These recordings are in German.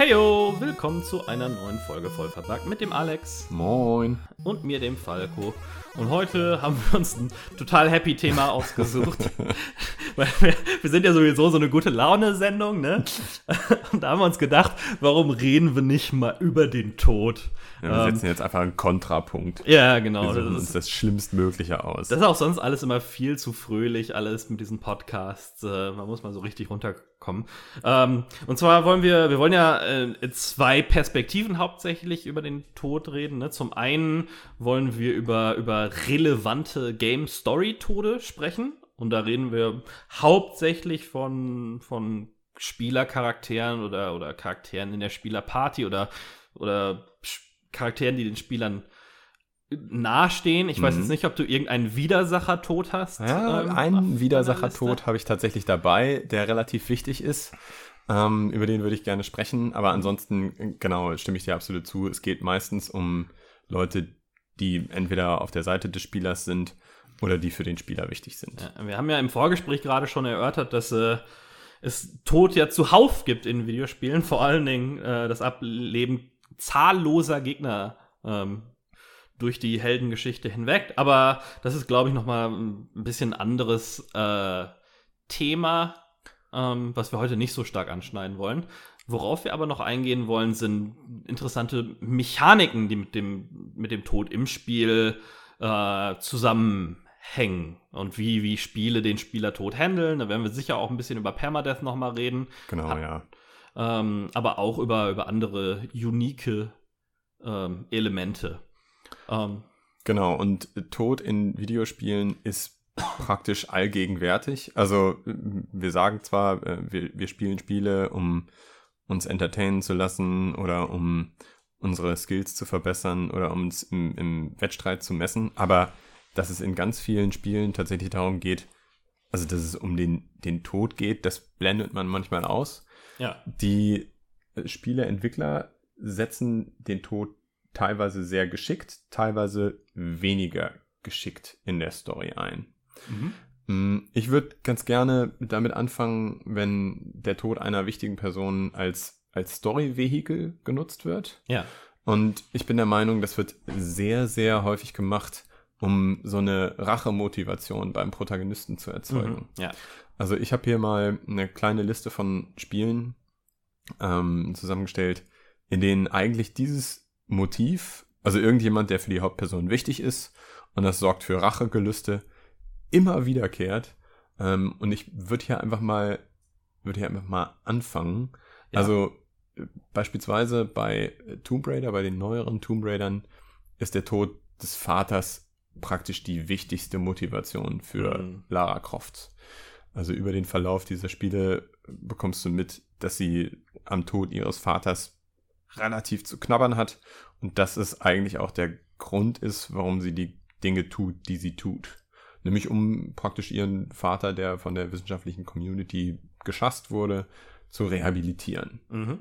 Heyo, willkommen zu einer neuen Folge Vollverbackt mit dem Alex Moin. und mir, dem Falco. Und heute haben wir uns ein total happy Thema ausgesucht. Weil wir, wir sind ja sowieso so eine gute Laune-Sendung, ne? Und da haben wir uns gedacht, warum reden wir nicht mal über den Tod? Ja, wir Ähm, setzen jetzt einfach einen Kontrapunkt. ja, genau. Wir suchen Das uns das Schlimmstmögliche aus. das ist auch sonst alles immer viel zu fröhlich, alles mit diesen Podcasts. Äh, man muss mal so richtig runterkommen. Ähm, und zwar wollen wir, wir wollen ja äh, in zwei Perspektiven hauptsächlich über den Tod reden. Ne? Zum einen wollen wir über, über relevante Game-Story-Tode sprechen. Und da reden wir hauptsächlich von, von Spielercharakteren oder, oder Charakteren in der Spielerparty oder, oder Charakteren, die den Spielern nahestehen. Ich weiß Mhm. jetzt nicht, ob du irgendeinen Widersacher-Tod hast. ja, ähm, einen Liste. habe ich tatsächlich dabei, der relativ wichtig ist. Ähm, über den würde ich gerne sprechen. Aber ansonsten, genau, stimme ich dir absolut zu. Es geht meistens um Leute, die entweder auf der Seite des Spielers sind oder die für den Spieler wichtig sind. Ja, wir haben ja im Vorgespräch gerade schon erörtert, dass äh, es Tod ja zuhauf gibt in Videospielen, vor allen Dingen äh, das Ableben zahlloser Gegner ähm, durch die Heldengeschichte hinweg. Aber das ist, glaube ich, noch mal ein bisschen anderes äh, Thema, ähm, was wir heute nicht so stark anschneiden wollen. Worauf wir aber noch eingehen wollen, sind interessante Mechaniken, die mit dem, mit dem Tod im Spiel äh, zusammenhängen und wie, wie Spiele den Spieler tot handeln. Da werden wir sicher auch ein bisschen über Permadeath noch mal reden, Genau, Ha- ja. ähm, aber auch über, über andere unique ähm, Elemente. Ähm, Genau, und Tod in Videospielen ist praktisch allgegenwärtig. Also äh, wir sagen zwar, äh, wir, wir spielen Spiele, um uns entertainen zu lassen oder um unsere Skills zu verbessern oder um uns im, im Wettstreit zu messen, aber dass es in ganz vielen Spielen tatsächlich darum geht, also dass es um den, den Tod geht, das blendet man manchmal aus. ja, Die äh, Spieleentwickler setzen den Tod teilweise sehr geschickt, teilweise weniger geschickt in der Story ein. Mhm. Mm, Ich würde ganz gerne damit anfangen, wenn der Tod einer wichtigen Person als, als Story-Vehikel genutzt wird. ja, Und ich bin der Meinung, das wird sehr, sehr häufig gemacht, um so eine Rachemotivation beim Protagonisten zu erzeugen. mhm. ja, Also ich habe hier mal eine kleine Liste von Spielen ähm, zusammengestellt, in denen eigentlich dieses Motiv, also irgendjemand, der für die Hauptperson wichtig ist und das sorgt für Rachegelüste, immer wiederkehrt. Ähm, und ich würde hier einfach mal, würde hier einfach mal anfangen. Ja. Also äh, beispielsweise bei äh, Tomb Raider, bei den neueren Tomb Raidern, ist der Tod des Vaters praktisch die wichtigste Motivation für Mhm. Lara Croft. Also über den Verlauf dieser Spiele bekommst du mit, dass sie am Tod ihres Vaters relativ zu knabbern hat und dass es eigentlich auch der Grund ist, warum sie die Dinge tut, die sie tut. Nämlich um praktisch ihren Vater, der von der wissenschaftlichen Community geschasst wurde, zu rehabilitieren. mhm.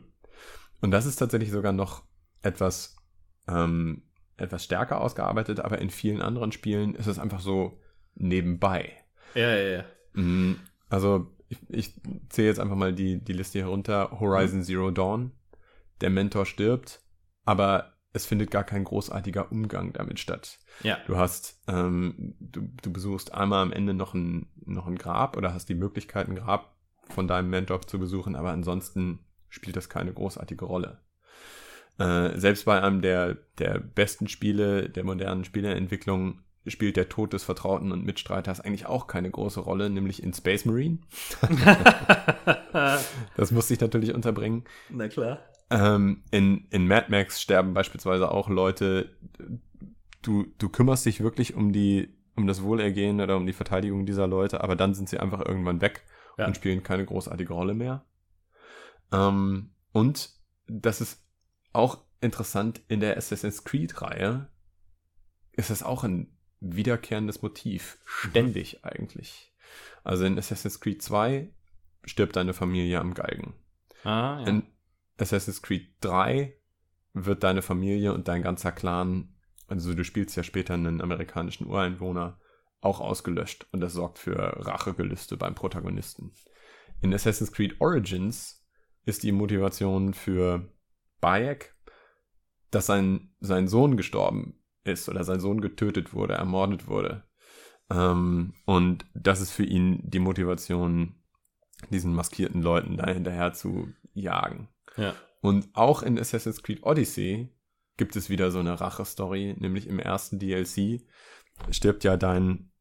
Und das ist tatsächlich sogar noch etwas, ähm, etwas stärker ausgearbeitet, aber in vielen anderen Spielen ist es einfach so nebenbei. ja, ja, ja. Mm, Also, ich, ich zähle jetzt einfach mal die, die Liste hier runter. Horizon Zero Dawn. Der Mentor stirbt, aber es findet gar kein großartiger Umgang damit statt. ja. Du hast, ähm, du, du besuchst einmal am Ende noch ein, noch ein Grab oder hast die Möglichkeit, ein Grab von deinem Mentor zu besuchen, aber ansonsten spielt das keine großartige Rolle. Äh, selbst bei einem der, der besten Spiele der modernen Spieleentwicklung spielt der Tod des Vertrauten und Mitstreiters eigentlich auch keine große Rolle, nämlich in Space Marine. Das musste ich natürlich unterbringen. Na klar. Ähm, in, in Mad Max sterben beispielsweise auch Leute. Du, du kümmerst dich wirklich um die, um das Wohlergehen oder um die Verteidigung dieser Leute, aber dann sind sie einfach irgendwann weg Ja. und spielen keine großartige Rolle mehr. Ähm, und das ist auch interessant in der Assassin's Creed-Reihe, ist das auch ein wiederkehrendes Motiv. Ständig eigentlich. Also in Assassin's Creed 2 stirbt deine Familie am Galgen. Ah, ja. In Assassin's Creed 3 wird deine Familie und dein ganzer Clan, also du spielst ja später einen amerikanischen Ureinwohner, auch ausgelöscht und das sorgt für Rachegelüste beim Protagonisten. In Assassin's Creed Origins ist die Motivation für Bayek, dass sein, sein Sohn gestorben ist oder sein Sohn getötet wurde, ermordet wurde. Ähm, und das ist für ihn die Motivation, diesen maskierten Leuten da hinterher zu jagen. Ja. Und auch in Assassin's Creed Odyssey gibt es wieder so eine Rache-Story, nämlich im ersten DLC stirbt ja dein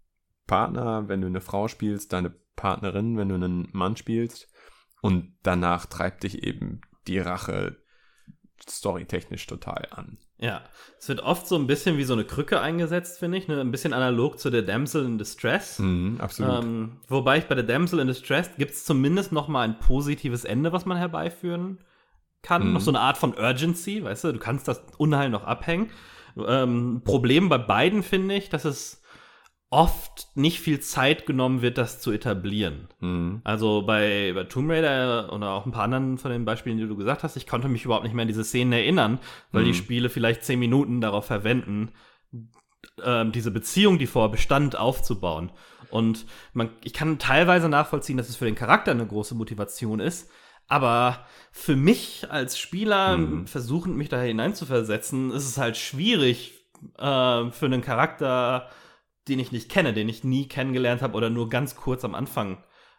Partner, wenn du eine Frau spielst, deine Partnerin, wenn du einen Mann spielst. Und danach treibt dich eben die Rache storytechnisch total an. Ja, es wird oft so ein bisschen wie so eine Krücke eingesetzt, finde ich, ne? ein bisschen analog zu der Damsel in Distress. Mhm, absolut. Ähm, wobei ich bei der Damsel in Distress gibt es zumindest noch mal ein positives Ende, was man herbeiführen kann. Mhm. Noch so eine Art von Urgency, weißt du, du kannst das Unheil noch abhängen. Ähm, Problem bei beiden finde ich, dass es oft nicht viel Zeit genommen wird, das zu etablieren. Mhm. Also bei, bei Tomb Raider oder auch ein paar anderen von den Beispielen, die du gesagt hast, ich konnte mich überhaupt nicht mehr an diese Szenen erinnern, weil Mhm. die Spiele vielleicht zehn Minuten darauf verwenden, ähm, diese Beziehung, die vorher bestand, aufzubauen. Und man, ich kann teilweise nachvollziehen, dass es für den Charakter eine große Motivation ist, aber für mich als Spieler, Mhm. versuchend mich da hineinzuversetzen, ist es halt schwierig äh, für einen Charakter, den ich nicht kenne, den ich nie kennengelernt habe oder nur ganz kurz am Anfang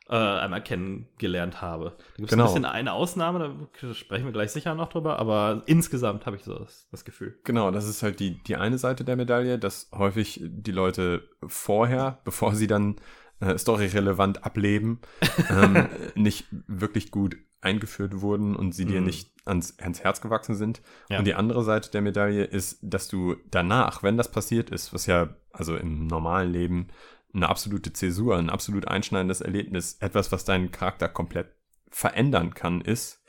äh, einmal kennengelernt habe. Da gibt es Genau. ein bisschen eine Ausnahme, da sprechen wir gleich sicher noch drüber, aber insgesamt habe ich so das, das Gefühl. Genau, das ist halt die, die eine Seite der Medaille, dass häufig die Leute vorher, bevor sie dann äh, storyrelevant ableben, ähm, nicht wirklich gut eingeführt wurden und sie dir Mhm. nicht ans, ans Herz gewachsen sind. Ja. Und die andere Seite der Medaille ist, dass du danach, wenn das passiert ist, was ja also im normalen Leben eine absolute Zäsur, ein absolut einschneidendes Erlebnis, etwas, was deinen Charakter komplett verändern kann, ist,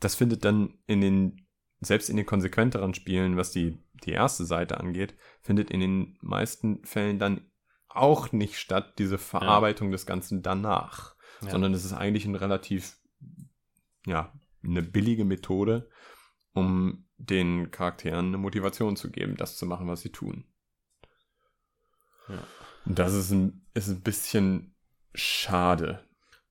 das findet dann in den, selbst in den konsequenteren Spielen, was die, die erste Seite angeht, findet in den meisten Fällen dann auch nicht statt, diese Verarbeitung des Ganzen danach. Ja. Sondern es ist eigentlich ein relativ, ja, eine billige Methode, um den Charakteren eine Motivation zu geben, das zu machen, was sie tun. Ja. Und das ist ein, ist ein bisschen schade.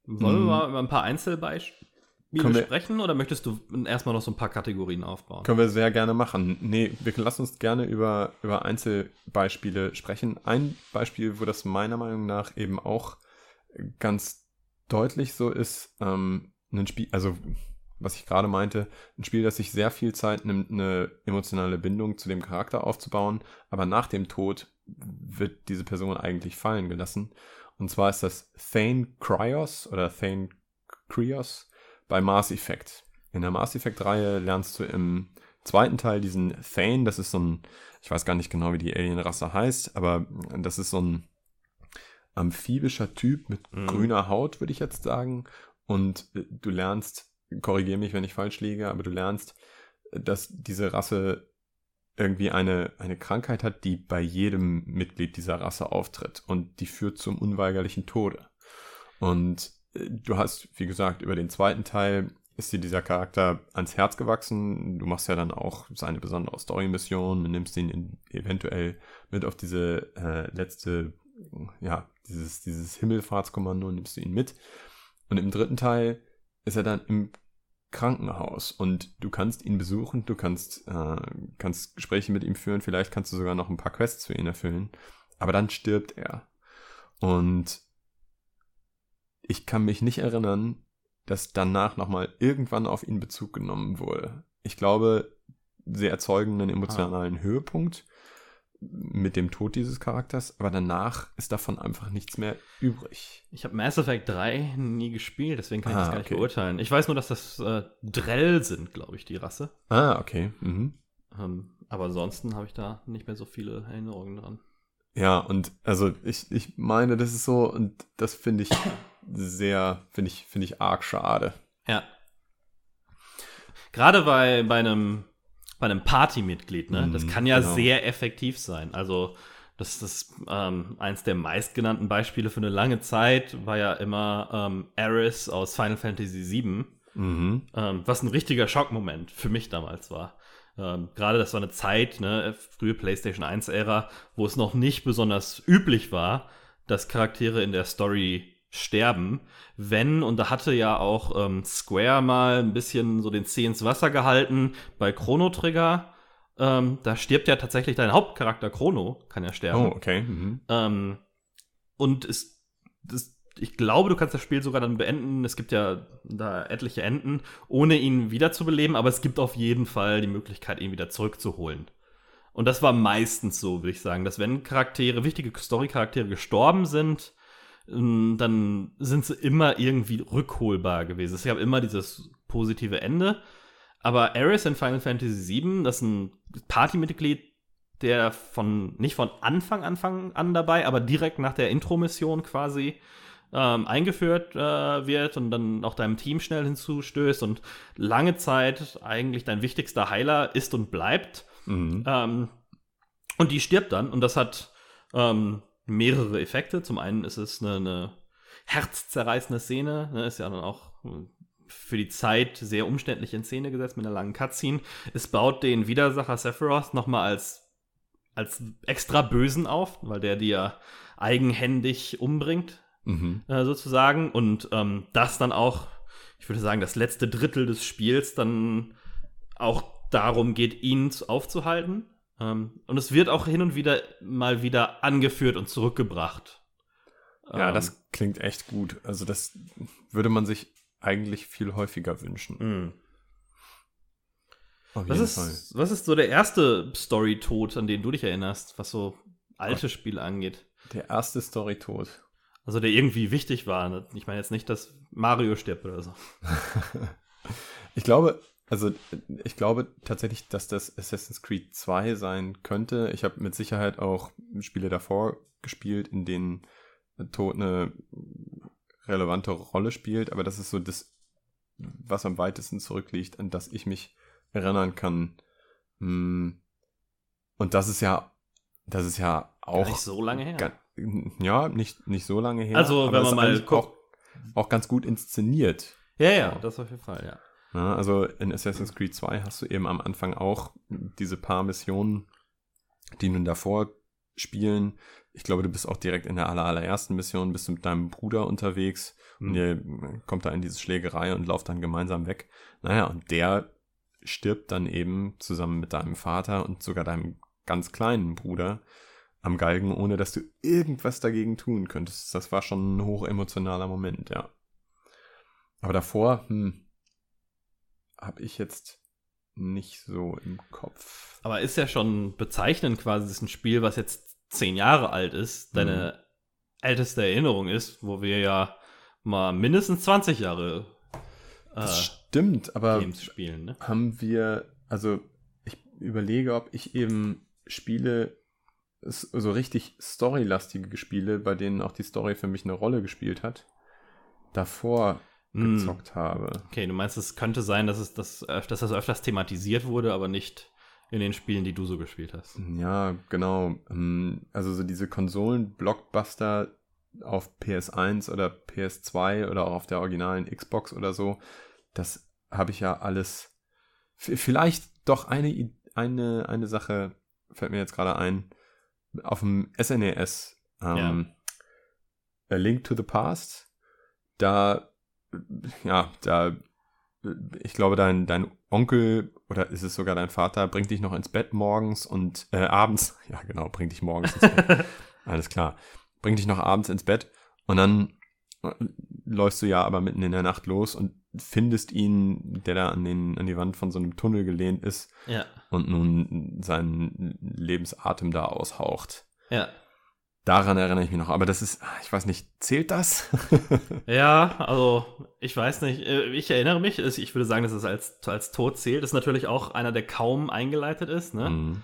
Wollen Mhm. wir mal über ein paar Einzelbeispiele wir- sprechen oder möchtest du erstmal noch so ein paar Kategorien aufbauen? Können wir sehr gerne machen. Nee, wir lassen uns gerne über, über Einzelbeispiele sprechen. Ein Beispiel, wo das meiner Meinung nach eben auch ganz deutlich so ist, ähm, ein Spiel, also was ich gerade meinte, ein Spiel, das sich sehr viel Zeit nimmt, eine emotionale Bindung zu dem Charakter aufzubauen, aber nach dem Tod wird diese Person eigentlich fallen gelassen. Und zwar ist das Thane Kryos oder Thane Krios bei Mass Effect. In der Mass Effect-Reihe lernst du im zweiten Teil diesen Thane, das ist so ein, ich weiß gar nicht genau, wie die Alienrasse heißt, aber das ist so ein amphibischer Typ mit Mhm. grüner Haut, würde ich jetzt sagen. Und äh, du lernst, korrigiere mich, wenn ich falsch liege, aber du lernst, dass diese Rasse irgendwie eine, eine Krankheit hat, die bei jedem Mitglied dieser Rasse auftritt und die führt zum unweigerlichen Tode. Und äh, du hast, wie gesagt, über den zweiten Teil ist dir dieser Charakter ans Herz gewachsen. Du machst ja dann auch seine besondere Story-Mission und nimmst ihn in, eventuell mit auf diese äh, letzte, ja, dieses, dieses Himmelfahrtskommando, nimmst du ihn mit. Und im dritten Teil ist er dann im Krankenhaus und du kannst ihn besuchen, du kannst, äh, kannst Gespräche mit ihm führen, vielleicht kannst du sogar noch ein paar Quests für ihn erfüllen, aber dann stirbt er. Und ich kann mich nicht erinnern, dass danach nochmal irgendwann auf ihn Bezug genommen wurde. Ich glaube, sie erzeugen einen emotionalen Höhepunkt mit dem Tod dieses Charakters, aber danach ist davon einfach nichts mehr übrig. Ich habe Mass Effect 3 nie gespielt, deswegen kann ich Ah, das gar nicht okay. beurteilen. Ich weiß nur, dass das äh, Drell sind, glaube ich, die Rasse. Ah, okay. Mhm. Ähm, aber ansonsten habe ich da nicht mehr so viele Erinnerungen dran. Ja, und also ich, ich meine, das ist so, und das finde ich sehr, finde ich, finde ich arg schade. Ja. Gerade bei, bei einem, bei einem Partymitglied, ne? Das Mhm, kann ja genau. sehr effektiv sein. Also, das ist ähm, eins der meistgenannten Beispiele für eine lange Zeit, war ja immer ähm, Aerith aus Final Fantasy VII, Mhm. ähm, was ein richtiger Schockmoment für mich damals war. Ähm, Gerade das war eine Zeit, ne, frühe PlayStation 1-Ära, wo es noch nicht besonders üblich war, dass Charaktere in der Story sterben. Wenn, und da hatte ja auch ähm, Square mal ein bisschen so den Zeh ins Wasser gehalten bei Chrono Trigger. Ähm, da stirbt ja tatsächlich dein Hauptcharakter Chrono, kann ja sterben. Oh, okay. Mhm. Ähm, und es, das, ich glaube, du kannst das Spiel sogar dann beenden. Es gibt ja da etliche Enden, ohne ihn wiederzubeleben, aber es gibt auf jeden Fall die Möglichkeit, ihn wieder zurückzuholen. Und das war meistens so, würde ich sagen, dass wenn Charaktere, wichtige Story-Charaktere gestorben sind, dann sind sie immer irgendwie rückholbar gewesen. Es gab immer dieses positive Ende. Aber Ares in Final Fantasy VII, das ist ein Partymitglied, der von nicht von Anfang Anfang an dabei, aber direkt nach der Intro-Mission quasi ähm, eingeführt äh, wird und dann auch deinem Team schnell hinzustößt und lange Zeit eigentlich dein wichtigster Heiler ist und bleibt. Mhm. Ähm, und die stirbt dann und das hat ähm, mehrere Effekte. Zum einen ist es eine, eine herzzerreißende Szene, ne, ist ja dann auch hm, für die Zeit sehr umständlich in Szene gesetzt mit einer langen Cutscene. Es baut den Widersacher Sephiroth nochmal als, als extra Bösen auf, weil der dir eigenhändig umbringt, Mhm. äh, sozusagen. Und ähm, das dann auch, ich würde sagen, das letzte Drittel des Spiels dann auch darum geht, ihn zu- aufzuhalten. Ähm, und es wird auch hin und wieder mal wieder angeführt und zurückgebracht. Ja, Ähm, das klingt echt gut. Also das würde man sich eigentlich viel häufiger wünschen. Auf Was ist, was ist so der erste Story-Tod, an den du dich erinnerst, was so alte Spiele angeht? Der erste Story-Tod. Also der irgendwie wichtig war. ne? Ich meine jetzt nicht, dass Mario stirbt oder so. Ich glaube, also ich glaube tatsächlich, dass das Assassin's Creed 2 sein könnte. Ich habe mit Sicherheit auch Spiele davor gespielt, in denen Tod eine relevante Rolle spielt, aber das ist so das, was am weitesten zurückliegt, an das ich mich erinnern kann. Hm. Und das ist ja, das ist ja Gar auch nicht so lange her. Ga- ja, nicht, nicht so lange her. Also, wenn man mal guckt- auch, auch ganz gut inszeniert. Ja, ja, das auf jeden Fall, ja. Ja, also in Assassin's Creed 2 hast du eben am Anfang auch diese paar Missionen, die nun davor spielen. Ich glaube, du bist auch direkt in der aller, allerersten Mission, bist du mit deinem Bruder unterwegs und Hm. ihr kommt da in diese Schlägerei und lauft dann gemeinsam weg. Naja, und der stirbt dann eben zusammen mit deinem Vater und sogar deinem ganz kleinen Bruder am Galgen, ohne dass du irgendwas dagegen tun könntest. Das war schon ein hochemotionaler Moment, ja. Aber davor, hm, habe ich jetzt nicht so im Kopf. Aber ist ja schon bezeichnend quasi, es ist ein Spiel, was jetzt zehn Jahre alt ist, deine älteste Erinnerung ist, wo wir ja mal mindestens 20 Jahre äh, Das stimmt, aber Games spielen, ne? haben wir, also ich überlege, ob ich eben Spiele, so richtig storylastige Spiele, bei denen auch die Story für mich eine Rolle gespielt hat, davor. Gezockt habe. Okay, du meinst, es könnte sein, dass, es das, dass das öfters thematisiert wurde, aber nicht in den Spielen, die du so gespielt hast. Ja, genau. Ähm, Also so diese Konsolen-Blockbuster auf PS1 oder PS2 oder auch auf der originalen Xbox oder so, das habe ich ja alles. Vielleicht doch eine, eine, eine Sache fällt mir jetzt gerade ein. Auf dem SNES, ähm, A Link to the Past, da, ja, da, ich glaube, dein, dein Onkel oder ist es sogar dein Vater, bringt dich noch ins Bett morgens und äh, abends, ja genau, bringt dich morgens ins Bett. Alles klar. Bringt dich noch abends ins Bett und dann äh, läufst du ja aber mitten in der Nacht los und findest ihn, der da an, den, an die Wand von so einem Tunnel gelehnt ist Ja, und nun seinen Lebensatem da aushaucht. ja. Daran erinnere ich mich noch. Aber das ist, ah, ich weiß nicht, zählt das? Ja, also ich weiß nicht, äh, ich erinnere mich, ich würde sagen, dass es als, als Tod zählt. Das ist natürlich auch einer, der kaum eingeleitet ist. Ne? Mhm.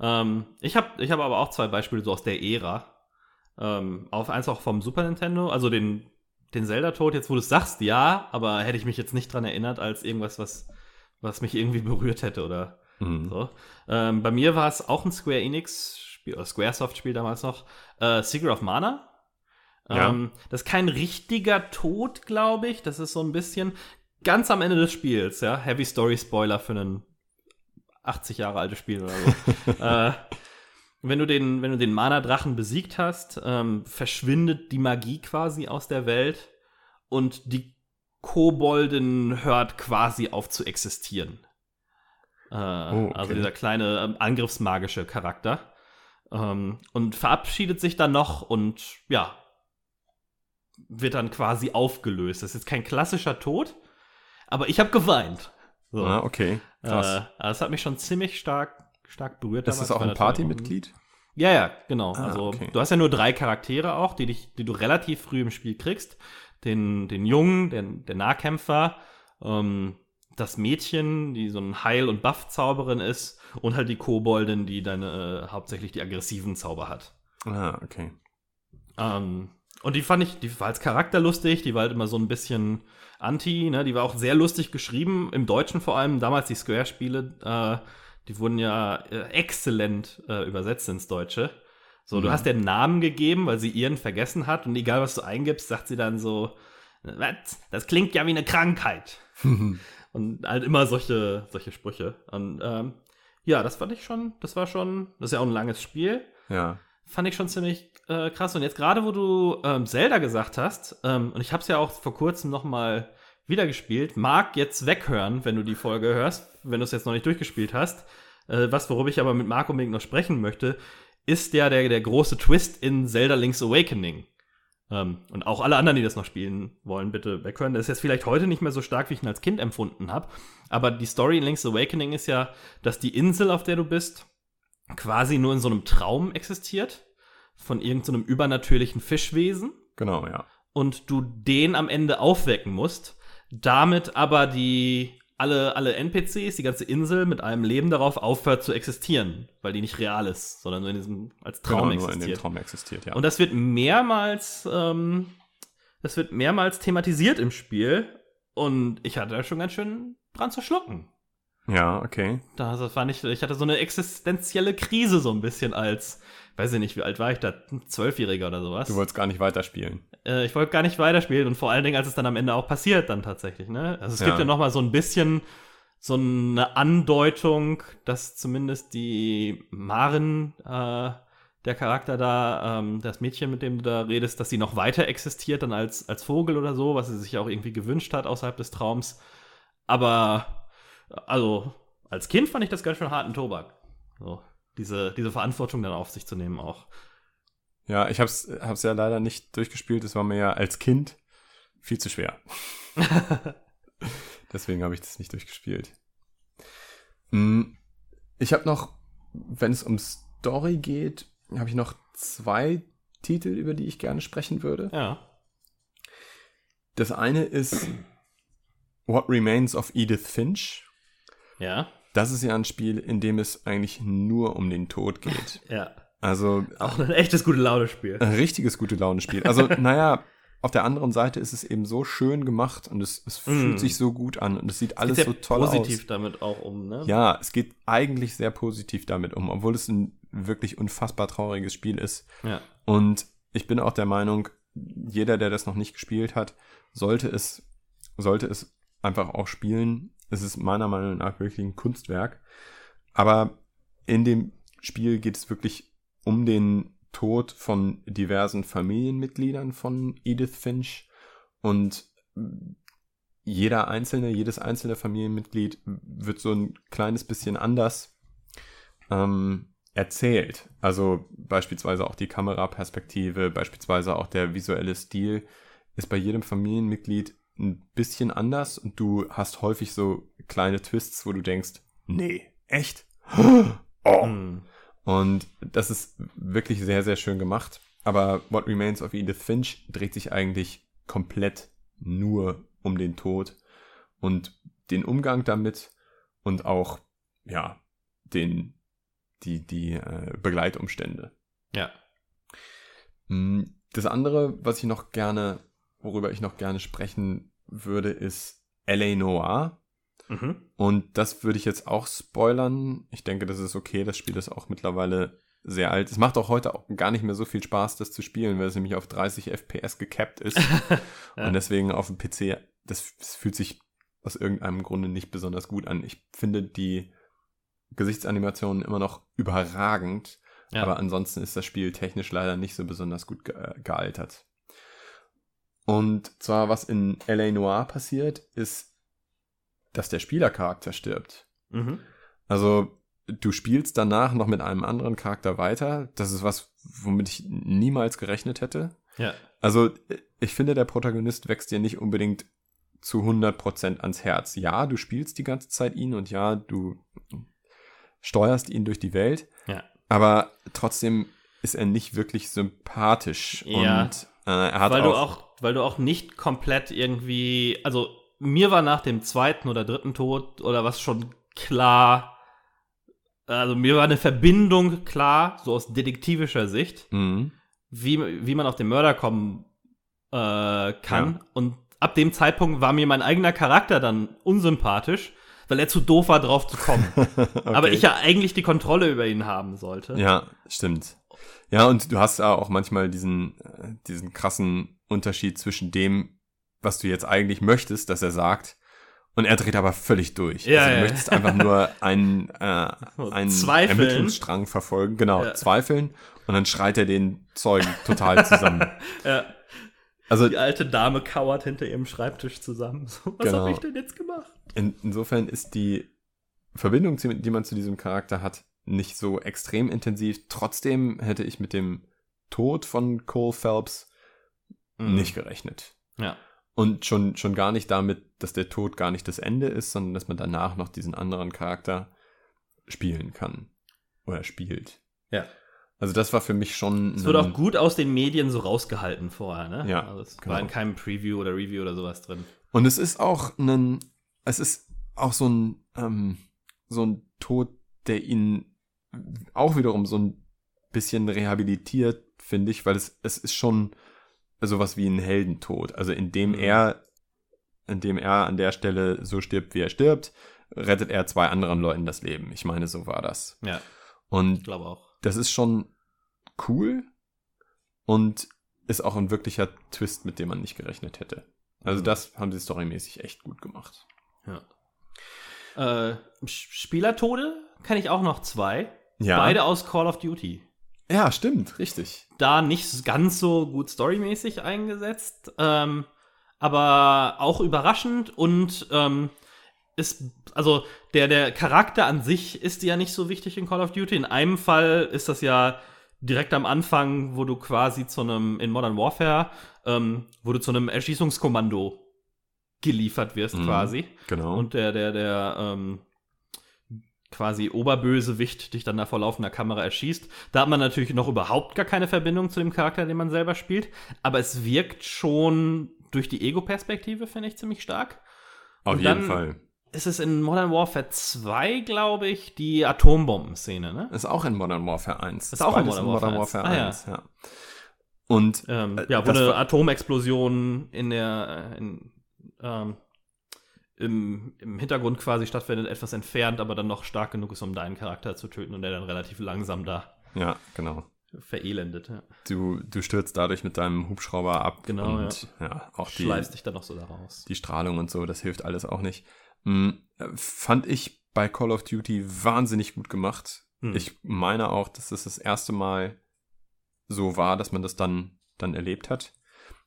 Ähm, ich habe ich hab aber auch zwei Beispiele so aus der Ära. Ähm, auf eins auch vom Super Nintendo, also den, den Zelda-Tod, jetzt wo du es sagst, ja, aber hätte ich mich jetzt nicht dran erinnert als irgendwas, was, was mich irgendwie berührt hätte oder Mhm. so. Ähm, bei mir war es auch ein Square Enix-Spiel, oder Squaresoft-Spiel damals noch, äh, Secret of Mana. Ja. Ähm, das ist kein richtiger Tod, glaube ich. Das ist so ein bisschen ganz am Ende des Spiels, ja. Heavy Story Spoiler für einen 80 Jahre altes Spiel oder so. äh, wenn du den, wenn du den Mana-Drachen besiegt hast, ähm, verschwindet die Magie quasi aus der Welt und die Koboldin hört quasi auf zu existieren. Äh, oh, okay. Also dieser kleine ähm, angriffsmagische Charakter. Ähm, und verabschiedet sich dann noch und ja, wird dann quasi aufgelöst. Das ist jetzt kein klassischer Tod, aber ich habe geweint. So. Ah, okay. Krass. Äh, das hat mich schon ziemlich stark, stark berührt. Das ist auch ein Partymitglied? Ja, ja, genau. Ah, also okay. du hast ja nur drei Charaktere auch, die dich, die du relativ früh im Spiel kriegst. Den, den Jungen, den, der Nahkämpfer, ähm, das Mädchen, die so ein Heil- und Buff-Zauberin ist, und halt die Koboldin, die deine äh, hauptsächlich die aggressiven Zauber hat. Ah, okay. Ähm, und die fand ich, die war als Charakter lustig, die war halt immer so ein bisschen anti, ne? Die war auch sehr lustig geschrieben, im Deutschen vor allem, damals die Square-Spiele, äh, die wurden ja äh, exzellent äh, übersetzt ins Deutsche. So, mhm. du hast den Namen gegeben, weil sie ihren vergessen hat und egal was du eingibst, sagt sie dann so, was? Das klingt ja wie eine Krankheit. und halt immer solche, solche Sprüche. Und ähm, ja, das fand ich schon, das war schon, das ist ja auch ein langes Spiel. Ja. Fand ich schon ziemlich äh, krass. Und jetzt gerade, wo du ähm, Zelda gesagt hast, ähm, und ich habe es ja auch vor kurzem noch mal wieder gespielt, mag jetzt weghören, wenn du die Folge hörst, wenn du es jetzt noch nicht durchgespielt hast. Äh, was, worüber ich aber mit Marco unbedingt noch sprechen möchte, ist ja der, der große Twist in Zelda Link's Awakening. Ähm, und auch alle anderen, die das noch spielen wollen, bitte weghören. Das ist jetzt vielleicht heute nicht mehr so stark, wie ich ihn als Kind empfunden habe. Aber die Story in Link's Awakening ist ja, dass die Insel, auf der du bist, quasi nur in so einem Traum existiert. Von irgendeinem so übernatürlichen Fischwesen. Genau, ja. Und du den am Ende aufwecken musst. Damit aber die alle, alle NPCs, die ganze Insel mit einem Leben darauf aufhört zu existieren, weil die nicht real ist, sondern nur in diesem als Traum genau, existiert. Nur in dem Traum existiert, ja. Und das wird mehrmals, ähm, das wird mehrmals thematisiert im Spiel und ich hatte da schon ganz schön dran zu schlucken. Ja, okay. Das, das war nicht, ich hatte so eine existenzielle Krise so ein bisschen als, weiß ich nicht, wie alt war ich da? Zwölfjähriger oder sowas. Du wolltest gar nicht weiterspielen. Äh, ich wollte gar nicht weiterspielen und vor allen Dingen, als es dann am Ende auch passiert, dann tatsächlich, ne? Also es ja. gibt ja noch mal so ein bisschen so eine Andeutung, dass zumindest die Maren, äh, der Charakter da, ähm, das Mädchen, mit dem du da redest, dass sie noch weiter existiert dann als, als Vogel oder so, was sie sich auch irgendwie gewünscht hat außerhalb des Traums. Aber also als Kind fand ich das ganz schön harten Tobak. So, diese, diese Verantwortung dann auf sich zu nehmen auch. Ja, ich hab's, hab's ja leider nicht durchgespielt. Es war mir ja als Kind viel zu schwer. Deswegen habe ich das nicht durchgespielt. Hm, ich habe noch, wenn es um Story geht, habe ich noch zwei Titel, über die ich gerne sprechen würde. Ja. Das eine ist What Remains of Edith Finch ja. Das ist ja ein Spiel, in dem es eigentlich nur um den Tod geht. ja. Also. Auch ein echtes gute Laune-Spiel. Ein richtiges gute Laune-Spiel. Also, naja, auf der anderen Seite ist es eben so schön gemacht und es, es fühlt mm. sich so gut an und es sieht alles so toll positiv aus. positiv damit auch um, ne? Ja, es geht eigentlich sehr positiv damit um, obwohl es ein wirklich unfassbar trauriges Spiel ist. Ja. Und ich bin auch der Meinung, jeder, der das noch nicht gespielt hat, sollte es, sollte es einfach auch spielen, es ist meiner Meinung nach wirklich ein Kunstwerk. Aber in dem Spiel geht es wirklich um den Tod von diversen Familienmitgliedern von Edith Finch und jeder einzelne, jedes einzelne Familienmitglied wird so ein kleines bisschen anders ähm, erzählt. Also beispielsweise auch die Kameraperspektive, beispielsweise auch der visuelle Stil ist bei jedem Familienmitglied ein bisschen anders und du hast häufig so kleine Twists, wo du denkst, nee, echt? Oh. Mm. Und das ist wirklich sehr, sehr schön gemacht. Aber What Remains of Edith Finch dreht sich eigentlich komplett nur um den Tod und den Umgang damit und auch, ja, den, die, die äh, Begleitumstände. Ja. Mm, das andere, was ich noch gerne worüber ich noch gerne sprechen würde, ist L.A. Noir. Mhm. Und das würde ich jetzt auch spoilern. Ich denke, das ist okay. Das Spiel ist auch mittlerweile sehr alt. Es macht auch heute auch gar nicht mehr so viel Spaß, das zu spielen, weil es nämlich auf 30 FPS gekappt ist. ja. Und deswegen auf dem PC, das, das fühlt sich aus irgendeinem Grunde nicht besonders gut an. Ich finde die Gesichtsanimationen immer noch überragend. Ja. Aber ansonsten ist das Spiel technisch leider nicht so besonders gut ge gealtert. Und zwar, was in LA Noir passiert, ist, dass der Spielercharakter stirbt. Mhm. Also, du spielst danach noch mit einem anderen Charakter weiter. Das ist was, womit ich niemals gerechnet hätte. Ja. Also, ich finde, der Protagonist wächst dir nicht unbedingt zu 100% ans Herz. Ja, du spielst die ganze Zeit ihn und ja, du steuerst ihn durch die Welt. Ja. Aber trotzdem ist er nicht wirklich sympathisch. Ja. Und äh, er hat weil auch, du auch, weil du auch nicht komplett irgendwie, also mir war nach dem zweiten oder dritten Tod oder was schon klar, also mir war eine Verbindung klar, so aus detektivischer Sicht, Mhm. wie, wie man auf den Mörder kommen äh, kann. Ja. Und ab dem Zeitpunkt war mir mein eigener Charakter dann unsympathisch, weil er zu doof war, drauf zu kommen. Aber Okay. ich ja eigentlich die Kontrolle über ihn haben sollte. Ja, stimmt. Ja, und du hast ja auch manchmal diesen, äh, diesen krassen Unterschied zwischen dem, was du jetzt eigentlich möchtest, dass er sagt, und er dreht aber völlig durch. Ja, also du ja. möchtest einfach nur einen, äh, einen Zweifeln. Ermittlungsstrang verfolgen, genau, Ja. zweifeln, und dann schreit er den Zeugen total zusammen. Ja. Also Die alte Dame kauert hinter ihrem Schreibtisch zusammen. So, was Genau. habe ich denn jetzt gemacht? in, insofern ist die Verbindung, die man zu diesem Charakter hat, nicht so extrem intensiv. Trotzdem hätte ich mit dem Tod von Cole Phelps Mhm. nicht gerechnet. Ja. Und schon, schon gar nicht damit, dass der Tod gar nicht das Ende ist, sondern dass man danach noch diesen anderen Charakter spielen kann. Oder spielt. Ja. Also das war für mich schon. Es wurde ein- auch gut aus den Medien so rausgehalten vorher, ne? Ja, Also es genau. war in keinem Preview oder Review oder sowas drin. Und es ist auch ein, es ist auch so ein, ähm, so ein Tod, der ihn auch wiederum so ein bisschen rehabilitiert, finde ich, weil es, es ist schon sowas wie ein Heldentod. Also indem Mhm. er, indem er an der Stelle so stirbt, wie er stirbt, rettet er zwei anderen Leuten das Leben. Ich meine, so war das. Ja, ich Und glaube auch. das ist schon cool und ist auch ein wirklicher Twist, mit dem man nicht gerechnet hätte. Also Mhm. das haben sie storymäßig echt gut gemacht. Ja. Äh, Spielertode kann ich auch noch zwei. Ja. Beide aus Call of Duty. Ja, stimmt, richtig. Da nicht ganz so gut storymäßig eingesetzt, ähm, aber auch überraschend und ähm, ist, also der, der Charakter an sich ist ja nicht so wichtig in Call of Duty. In einem Fall ist das ja direkt am Anfang, wo du quasi zu einem, in Modern Warfare, ähm, wo du zu einem Erschießungskommando geliefert wirst Mhm. quasi. Genau. Und der, der, der, ähm, quasi Oberbösewicht dich dann da vor laufender Kamera erschießt. Da hat man natürlich noch überhaupt gar keine Verbindung zu dem Charakter, den man selber spielt. Aber es wirkt schon durch die Ego-Perspektive, finde ich, ziemlich stark. Auf und jeden Fall. Es ist in Modern Warfare 2, glaube ich, die Atombomben-Szene, ne? Ist auch in Modern Warfare 1. Ist auch in Beides Modern Warfare 1. Ah, ja. 1, ja. Und Ähm, Äh, ja, wo eine Atomexplosion in der, äh, in, ähm, im, im Hintergrund quasi stattfindet, etwas entfernt, aber dann noch stark genug ist, um deinen Charakter zu töten und der dann relativ langsam da ja, genau. verelendet. Ja. Du, du stürzt dadurch mit deinem Hubschrauber ab. Genau, und ja, auch die, Schleifst dich dann noch so da raus. die Strahlung und so, das hilft alles auch nicht. Hm, fand ich bei Call of Duty wahnsinnig gut gemacht. Hm. Ich meine auch, dass es das erste Mal so war, dass man das dann, dann erlebt hat.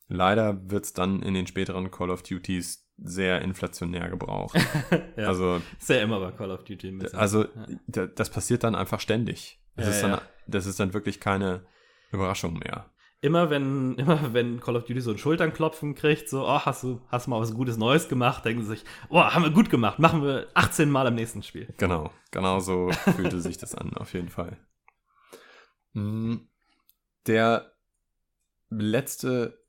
Leider wird es dann in den späteren Call of Duties sehr inflationär gebraucht. ja, Also, ist ja immer bei Call of Duty. ein bisschen. also ja. da- das passiert dann einfach ständig. Das, Ja, ist dann, das ist dann wirklich keine Überraschung mehr. immer wenn, immer wenn Call of Duty so ein Schulternklopfen kriegt, so, oh, hast du, hast mal was Gutes Neues gemacht, denken sie sich, oh, haben wir gut gemacht, machen wir 18 Mal im nächsten Spiel. Genau, genau so fühlte sich das an, auf jeden Fall. Mm, Der letzte,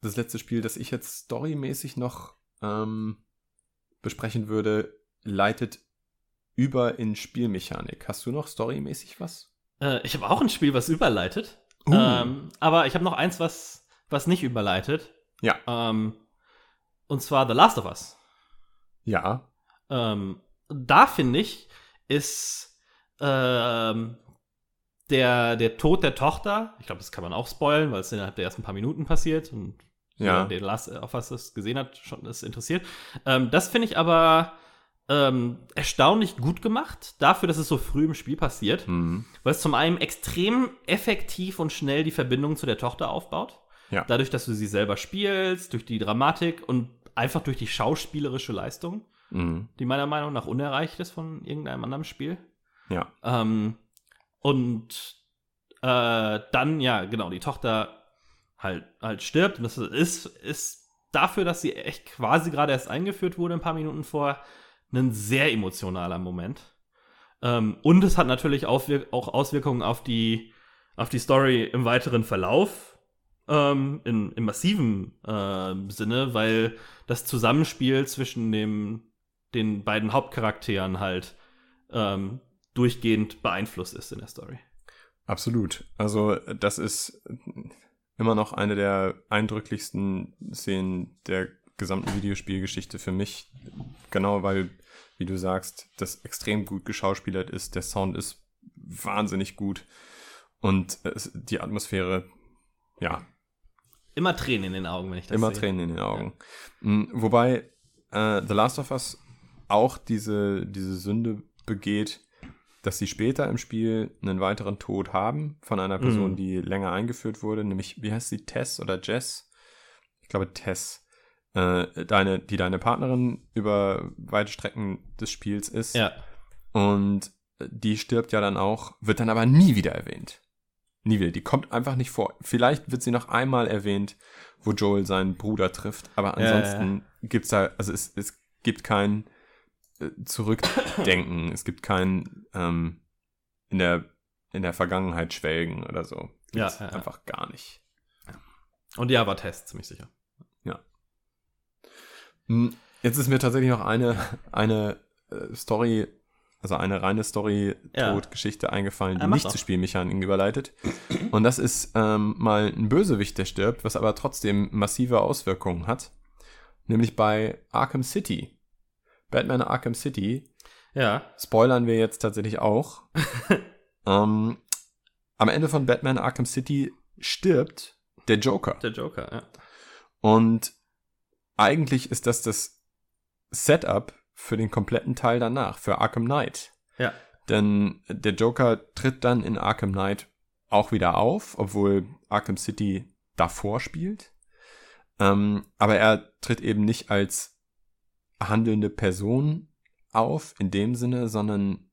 das letzte Spiel, das ich jetzt storymäßig noch ähm, besprechen würde, leitet über in Spielmechanik. Hast du noch storymäßig was? Äh, ich habe auch ein Spiel, was überleitet. Uh. Ähm, aber ich habe noch eins, was, was nicht überleitet. Ja. Ähm, und zwar The Last of Us. Ja, Ähm, da finde ich, ist ähm, der, der Tod der Tochter, ich glaube, das kann man auch spoilen, weil es innerhalb der ersten paar Minuten passiert und Ja. der Last of Us das gesehen hat, schon das interessiert. Ähm, das finde ich aber ähm, erstaunlich gut gemacht, dafür, dass es so früh im Spiel passiert. Mhm. Weil es zum einen extrem effektiv und schnell die Verbindung zu der Tochter aufbaut. Ja. Dadurch, dass du sie selber spielst, durch die Dramatik und einfach durch die schauspielerische Leistung, Mhm. die meiner Meinung nach unerreicht ist von irgendeinem anderen Spiel. Ja. Ähm, und äh, dann, ja, genau, die Tochter halt, halt stirbt. Und das ist, ist dafür, dass sie echt quasi gerade erst eingeführt wurde, ein paar Minuten vor, ein sehr emotionaler Moment. Ähm, und es hat natürlich auch Auswirkungen auf die, auf die Story im weiteren Verlauf. Ähm, in, Im massiven ähm, Sinne, weil das Zusammenspiel zwischen dem, den beiden Hauptcharakteren halt ähm, durchgehend beeinflusst ist in der Story. Absolut. Also das ist immer noch eine der eindrücklichsten Szenen der gesamten Videospielgeschichte für mich. Genau, weil, wie du sagst, das extrem gut geschauspielert ist. Der Sound ist wahnsinnig gut. Und die Atmosphäre, ja, Immer Tränen in den Augen, wenn ich das immer sehe. Tränen in den Augen. Mm, Wobei äh, The Last of Us auch diese, diese Sünde begeht, dass sie später im Spiel einen weiteren Tod haben von einer Person, Mhm. die länger eingeführt wurde, nämlich, wie heißt sie, Tess oder Jess? Ich glaube Tess. Äh, deine, die deine Partnerin über weite Strecken des Spiels ist. Ja, Und die stirbt ja dann auch, wird dann aber nie wieder erwähnt. Nie wieder. Die kommt einfach nicht vor. Vielleicht wird sie noch einmal erwähnt, wo Joel seinen Bruder trifft. Aber Ja, ansonsten gibt's da, also es, es gibt kein äh, Zurückdenken. es gibt kein ähm, in der in der Vergangenheit schwelgen oder so. Gibt's Ja, ja, ja. einfach gar nicht. und ja, war Test, ziemlich sicher. Hm, Jetzt ist mir tatsächlich noch eine, eine äh, Story, also eine reine Ja. Story-Tod-Geschichte eingefallen, die Ja, nicht doch. zu Spielmechaniken überleitet. Und das ist ähm, mal ein Bösewicht, der stirbt, was aber trotzdem massive Auswirkungen hat. Nämlich bei Arkham City. Batman Arkham City Ja, spoilern wir jetzt tatsächlich auch. ähm, am Ende von Batman Arkham City stirbt der Joker. der Joker, ja. Und eigentlich ist das das Setup für den kompletten Teil danach, für Arkham Knight. Ja. Denn der Joker tritt dann in Arkham Knight auch wieder auf, obwohl Arkham City davor spielt. Ähm, aber er tritt eben nicht als handelnde Person auf, in dem Sinne, sondern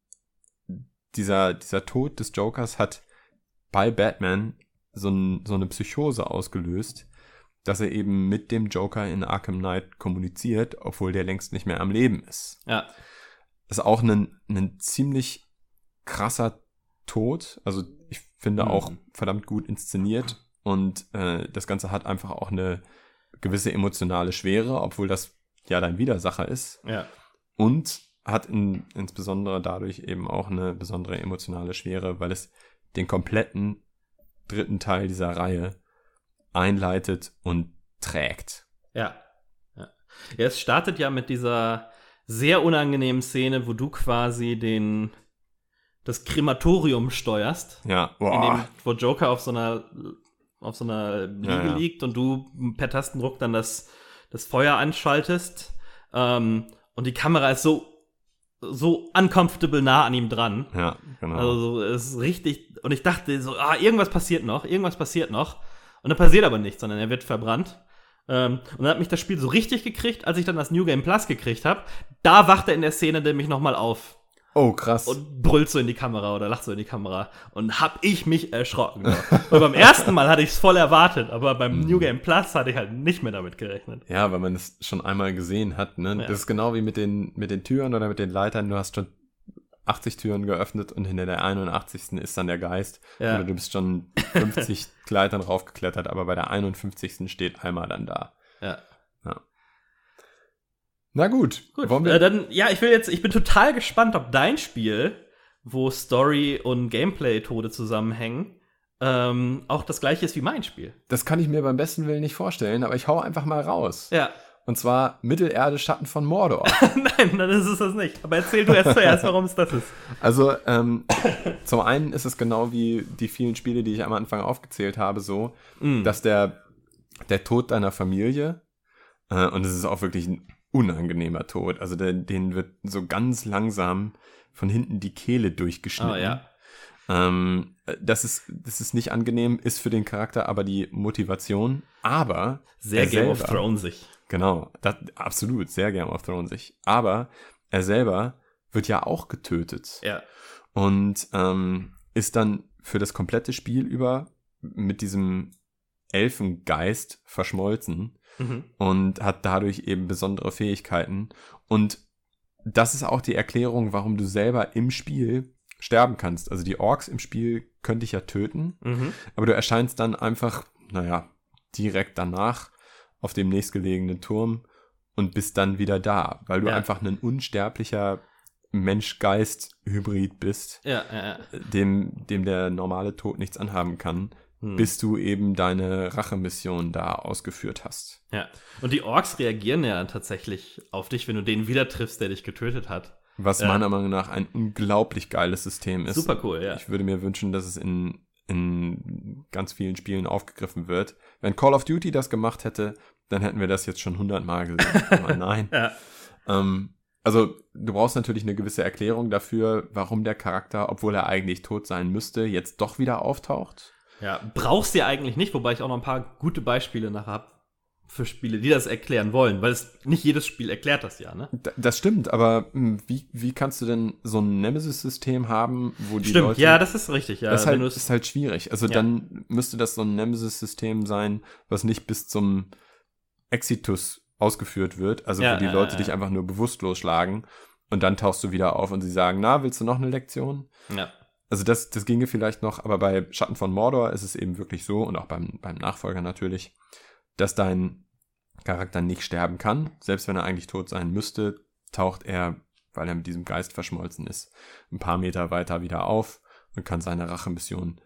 dieser, dieser Tod des Jokers hat bei Batman so, ein, so eine Psychose ausgelöst, dass er eben mit dem Joker in Arkham Knight kommuniziert, obwohl der längst nicht mehr am Leben ist. Ja, ist auch ein, ein ziemlich krasser Tod. Also ich finde Mhm. auch verdammt gut inszeniert und äh, das Ganze hat einfach auch eine gewisse emotionale Schwere, obwohl das ja dein Widersacher ist ja. und hat in, insbesondere dadurch eben auch eine besondere emotionale Schwere, weil es den kompletten dritten Teil dieser Reihe einleitet und trägt. Ja. ja. Ja, es startet ja mit dieser sehr unangenehmen Szene, wo du quasi den das Krematorium steuerst, Ja, in dem, wo Joker auf so einer auf so einer Liege Ja, ja. liegt und du per Tastendruck dann das, das Feuer anschaltest. Ähm, und die Kamera ist so so uncomfortable nah an ihm dran. Ja, genau. Also so, es ist richtig. Und ich dachte so, ah, irgendwas passiert noch, irgendwas passiert noch. Und dann passiert aber nichts, sondern er wird verbrannt. Ähm, und dann hat mich das Spiel so richtig gekriegt, als ich dann das New Game Plus gekriegt habe. Da wacht er in der Szene nämlich nochmal auf oh, krass. und brüllt so in die Kamera oder lacht so in die Kamera. Und hab ich mich erschrocken. und beim ersten Mal hatte ich es voll erwartet, aber beim New Game Plus hatte ich halt nicht mehr damit gerechnet. Ja, weil man es schon einmal gesehen hat. Ne? Ja. Das ist genau wie mit den, mit den Türen oder mit den Leitern. Du hast schon 80 Türen geöffnet und hinter der 81. ist dann der Geist. Ja. Oder du bist schon 50 Leitern raufgeklettert, aber bei der 51. steht einmal dann da. Ja. Na gut. Gut, Wollen wir, äh, dann, ja, ich will jetzt, ich bin total gespannt, ob dein Spiel, wo Story und Gameplay-Tode zusammenhängen, ähm, auch das gleiche ist wie mein Spiel. das kann ich mir beim besten Willen nicht vorstellen, aber ich hau einfach mal raus. Ja. Und zwar Mittelerde Schatten von Mordor. Nein, dann ist es das nicht. Aber erzähl du erst zuerst, warum es das ist. Also, ähm, zum einen ist es genau wie die vielen Spiele, die ich am Anfang aufgezählt habe, so, Mm. dass der, der Tod deiner Familie, äh, und es ist auch wirklich ein unangenehmer Tod. Also der, denen wird so ganz langsam von hinten die Kehle durchgeschnitten. Oh, ja. Ähm, das, ist, das ist nicht angenehm, ist für den Charakter aber die Motivation. Aber Sehr Game of selber- Thrones sich. Genau, das, absolut, sehr Game of Thrones sich. Aber er selber wird ja auch getötet Ja. und ähm, ist dann für das komplette Spiel über mit diesem Elfengeist verschmolzen Mhm. und hat dadurch eben besondere Fähigkeiten. Und das ist auch die Erklärung, warum du selber im Spiel sterben kannst. Also die Orks im Spiel können dich ja töten, Mhm. aber du erscheinst dann einfach, naja, direkt danach auf dem nächstgelegenen Turm und bist dann wieder da, weil du Ja. einfach ein unsterblicher Mensch-Geist-Hybrid bist, ja, ja. dem, dem der normale Tod nichts anhaben kann, Hm. bis du eben deine Rachemission da ausgeführt hast. ja. Und die Orks reagieren ja tatsächlich auf dich, wenn du den wieder triffst, der dich getötet hat. Was Ja. meiner Meinung nach ein unglaublich geiles System ist. Super cool, ja. Ich würde mir wünschen, dass es in, in ganz vielen Spielen aufgegriffen wird. Wenn Call of Duty das gemacht hätte, dann hätten wir das jetzt schon hundertmal gesehen. Aber nein. Ja. Ähm, also, du brauchst natürlich eine gewisse Erklärung dafür, warum der Charakter, obwohl er eigentlich tot sein müsste, jetzt doch wieder auftaucht. Ja, brauchst du ja eigentlich nicht, wobei ich auch noch ein paar gute Beispiele nachher habe für Spiele, die das erklären wollen, weil es nicht jedes Spiel erklärt das ja, ne? Das stimmt, aber hm, wie, wie kannst du denn so ein Nemesis-System haben, wo die Stimmt, Leute ja, das ist richtig, ja. das halt, ist halt schwierig. Also Ja. dann müsste das so ein Nemesis-System sein, was nicht bis zum Exitus ausgeführt wird. Also Ja, wo die ja, Leute dich einfach nur bewusstlos schlagen und dann tauchst du wieder auf und sie sagen, na, willst du noch eine Lektion? ja. Also das, das ginge vielleicht noch, aber bei Schatten von Mordor ist es eben wirklich so und auch beim, beim Nachfolger natürlich, dass dein Charakter nicht sterben kann. Selbst wenn er eigentlich tot sein müsste, taucht er, weil er mit diesem Geist verschmolzen ist, ein paar Meter weiter wieder auf und kann seine Rachemission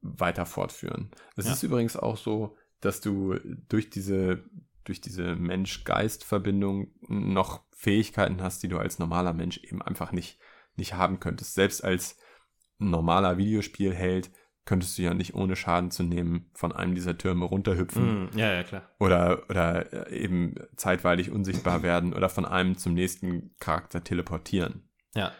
weiter fortführen. Es Ja. ist übrigens auch so, dass du durch diese, durch diese Mensch-Geist-Verbindung noch Fähigkeiten hast, die du als normaler Mensch eben einfach nicht, nicht haben könntest. Selbst als normaler Videospielheld könntest du ja nicht ohne Schaden zu nehmen von einem dieser Türme runterhüpfen Mm, ja, ja, klar. oder, oder äh, eben zeitweilig unsichtbar werden oder von einem zum nächsten Charakter teleportieren. Ja.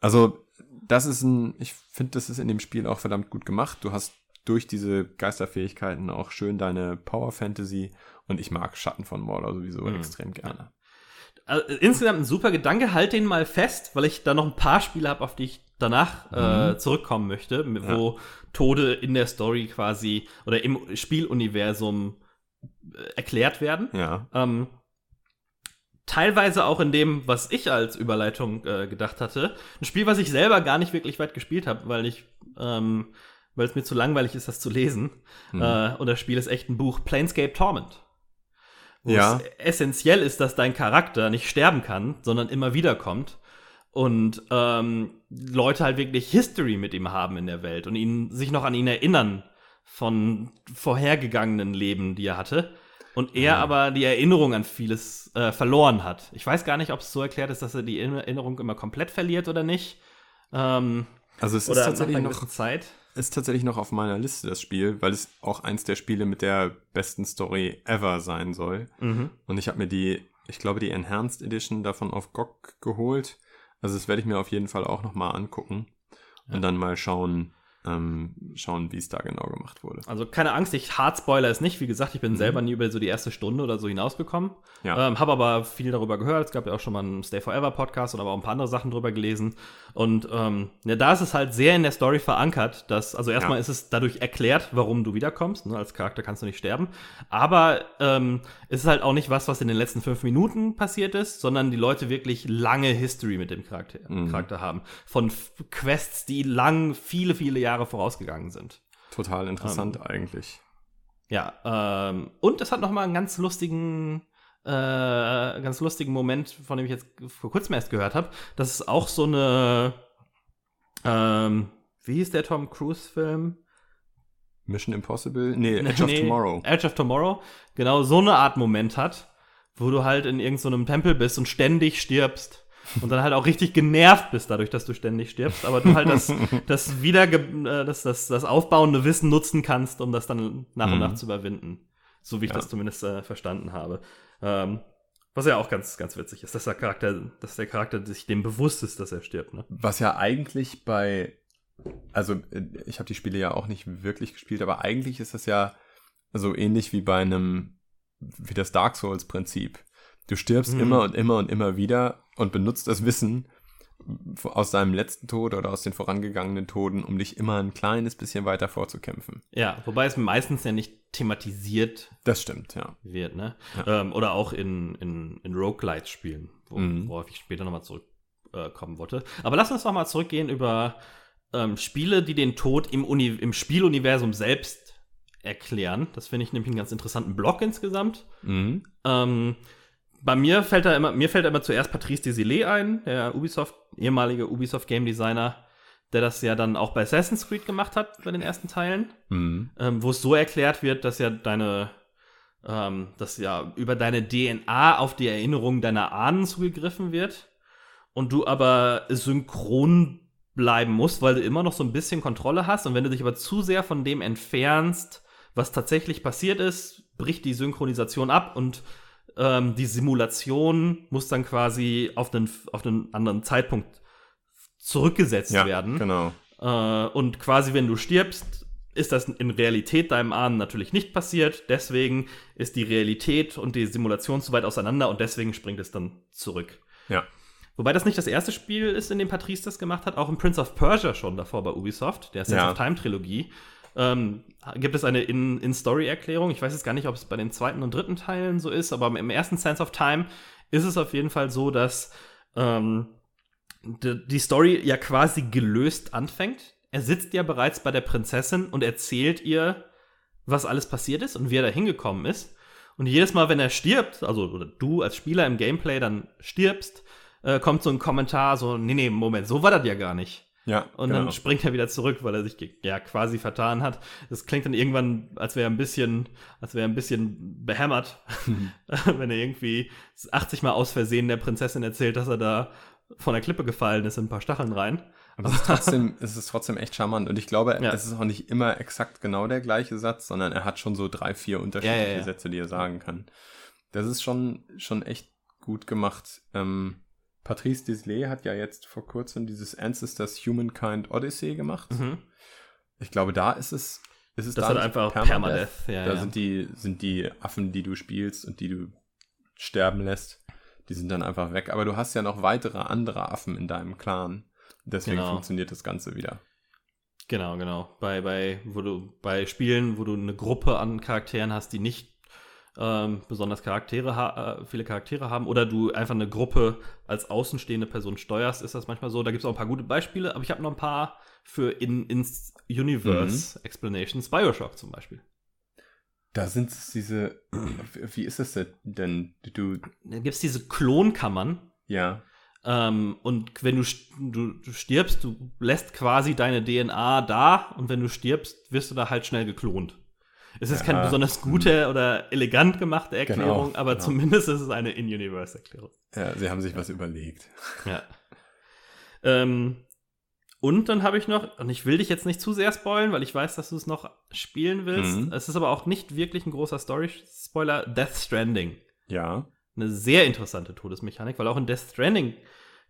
Also, das ist ein, ich finde, das ist in dem Spiel auch verdammt gut gemacht. Du hast durch diese Geisterfähigkeiten auch schön deine Power Fantasy und ich mag Schatten von Mordor sowieso Mhm. extrem gerne. Also, insgesamt ein super Gedanke, halt den mal fest, weil ich da noch ein paar Spiele habe, auf die ich danach äh, zurückkommen möchte, mit- wo Tode in der Story quasi oder im Spieluniversum äh, erklärt werden. Ja. Ähm, teilweise auch in dem, was ich als Überleitung äh, gedacht hatte. Ein Spiel, was ich selber gar nicht wirklich weit gespielt habe, weil ich, ähm, weil es mir zu langweilig ist, das zu lesen. Mhm. Äh, und das Spiel ist echt ein Buch, Planescape Torment. Ja. es essentiell ist, dass dein Charakter nicht sterben kann, sondern immer wieder kommt. Und ähm, Leute halt wirklich History mit ihm haben in der Welt und ihn, sich noch an ihn erinnern von vorhergegangenen Leben, die er hatte. Und er aber die Erinnerung an vieles äh, verloren hat. Ich weiß gar nicht, ob es so erklärt ist, dass er die Erinnerung immer komplett verliert oder nicht. Ähm, Also es ist tatsächlich noch Zeit. Ist tatsächlich noch auf meiner Liste das Spiel, weil es auch eins der Spiele mit der besten Story ever sein soll. Mhm. Und ich habe mir die, ich glaube, die Enhanced Edition davon auf GOG geholt. Also das werde ich mir auf jeden Fall auch nochmal angucken und dann mal schauen, ähm, schauen, wie es da genau gemacht wurde. Also keine Angst, ich hart spoiler es nicht. Wie gesagt, ich bin selber nie über so die erste Stunde oder so hinausgekommen. Ja. Ähm, habe aber viel darüber gehört. Es gab ja auch schon mal einen Stay Forever Podcast und aber auch ein paar andere Sachen drüber gelesen. Und ähm, ja, da ist es halt sehr in der Story verankert, dass, also erstmal Ja. ist es dadurch erklärt, warum du wiederkommst. Ne? Als Charakter kannst du nicht sterben. Aber ähm, es ist halt auch nicht was, was in den letzten fünf Minuten passiert ist, sondern die Leute wirklich lange History mit dem Charakter, Mhm. Charakter haben. Von Quests, die lang, viele, viele Jahre vorausgegangen sind. Total interessant eigentlich. Ja, ähm, und es hat noch mal einen ganz lustigen, äh, ganz lustigen Moment, von dem ich jetzt vor kurzem erst gehört habe. Das ist auch so eine, ähm, wie hieß der Tom Cruise-Film? Mission Impossible? Nee, Edge of Nee, Tomorrow. Edge of Tomorrow. Genau so eine Art Moment hat, wo du halt in irgendeinem so Tempel bist und ständig stirbst. Und dann halt auch richtig genervt bist dadurch, dass du ständig stirbst, aber du halt das, das wieder, äh, das, das, das aufbauende Wissen nutzen kannst, um das dann nach und Mhm. nach zu überwinden. So wie ich Ja. das zumindest äh, verstanden habe. Ähm, Was ja auch ganz, ganz witzig ist, dass der Charakter, dass der Charakter sich dem bewusst ist, dass er stirbt. Ne? Was ja eigentlich bei, also äh, ich habe die Spiele ja auch nicht wirklich gespielt, aber eigentlich ist das ja so ähnlich wie bei einem, wie das Dark Souls Prinzip. Du stirbst Mhm. immer und immer und immer wieder und benutzt das Wissen aus deinem letzten Tod oder aus den vorangegangenen Toden, um dich immer ein kleines bisschen weiter vorzukämpfen. Ja, wobei es meistens ja nicht thematisiert Das stimmt, ja. wird, ne? Ähm, oder auch in, in, in Roguelite-Spielen, wo, Mhm. worauf ich später nochmal zurückkommen äh, wollte. Aber lass uns nochmal zurückgehen über ähm, Spiele, die den Tod im, Uni im Spieluniversum selbst erklären. Das finde ich nämlich einen ganz interessanten Block insgesamt. Mhm. Ähm, bei mir fällt da immer, mir fällt immer zuerst Patrice Desilets ein, der Ubisoft, ehemalige Ubisoft Game Designer, der das ja dann auch bei Assassin's Creed gemacht hat, bei den ersten Teilen Mhm. ähm, wo es so erklärt wird, dass ja deine, ähm, dass ja über deine DNA auf die Erinnerung deiner Ahnen zugegriffen wird und du aber synchron bleiben musst, weil du immer noch so ein bisschen Kontrolle hast und wenn du dich aber zu sehr von dem entfernst, was tatsächlich passiert ist, bricht die Synchronisation ab und ähm, die Simulation muss dann quasi auf einen, auf einen anderen Zeitpunkt zurückgesetzt Ja, werden. genau. Äh, und quasi, wenn du stirbst, ist das in Realität deinem Ahnen natürlich nicht passiert. Deswegen ist die Realität und die Simulation zu weit auseinander und deswegen springt es dann zurück. Ja. Wobei das nicht das erste Spiel ist, in dem Patrice das gemacht hat, auch in Prince of Persia schon davor bei Ubisoft, der Sense Ja. of Time Trilogie. Ähm, gibt es eine In- In-Story-Erklärung? ich weiß jetzt gar nicht, ob es bei den zweiten und dritten Teilen so ist, aber im ersten Sense of Time ist es auf jeden Fall so, dass ähm, die, die Story ja quasi gelöst anfängt. Er sitzt ja bereits bei der Prinzessin und erzählt ihr, was alles passiert ist und wie er da hingekommen ist. Und jedes Mal, wenn er stirbt, also oder du als Spieler im Gameplay dann stirbst, äh, kommt so ein Kommentar so, nee, nee, Moment, so war das ja gar nicht. Ja, Und genau. dann springt er wieder zurück, weil er sich ja quasi vertan hat. Das klingt dann irgendwann, als wäre er ein bisschen, als wäre er ein bisschen behämmert, wenn er irgendwie 80 Mal aus Versehen der Prinzessin erzählt, dass er da von der Klippe gefallen ist in ein paar Stacheln rein. Aber es ist trotzdem, es ist trotzdem echt charmant. Und ich glaube, Ja. es ist auch nicht immer exakt genau der gleiche Satz, sondern er hat schon so drei, vier unterschiedliche ja, ja. Sätze, die er sagen kann. Das ist schon, schon echt gut gemacht. Ähm, Patrice Desley hat ja jetzt vor kurzem dieses Ancestors Humankind Odyssey gemacht. Mhm. Ich glaube, da ist es, ist es Das da hat einfach Permadeath. Ja, da ja. sind die, sind die Affen, die du spielst und die du sterben lässt, die sind dann einfach weg. Aber du hast ja noch weitere andere Affen in deinem Clan. Deswegen Genau. funktioniert das Ganze wieder. Genau, genau. Bei, bei, wo du, bei Spielen, wo du eine Gruppe an Charakteren hast, die nicht ähm, besonders Charaktere ha äh, viele Charaktere haben, oder du einfach eine Gruppe als außenstehende Person steuerst, ist das manchmal so. Da gibt es auch ein paar gute Beispiele, aber ich habe noch ein paar für in, ins Universe Explanations. Bioshock zum Beispiel. Da sind es diese, wie ist das denn? Du, Da gibt es diese Klonkammern, ja, Ähm, und wenn du, du, du stirbst, du lässt quasi deine DNA da und wenn du stirbst, wirst du da halt schnell geklont. Es ist keine Ja. besonders gute oder elegant gemachte Erklärung, Genau, aber genau. zumindest ist es eine In-Universe-Erklärung. ja, sie haben sich was überlegt. Ja. ähm, und dann habe ich noch, und ich will dich jetzt nicht zu sehr spoilen, weil ich weiß, dass du es noch spielen willst. Mhm. Es ist aber auch nicht wirklich ein großer Story-Spoiler. Death Stranding. Ja, eine sehr interessante Todesmechanik, weil auch in Death Stranding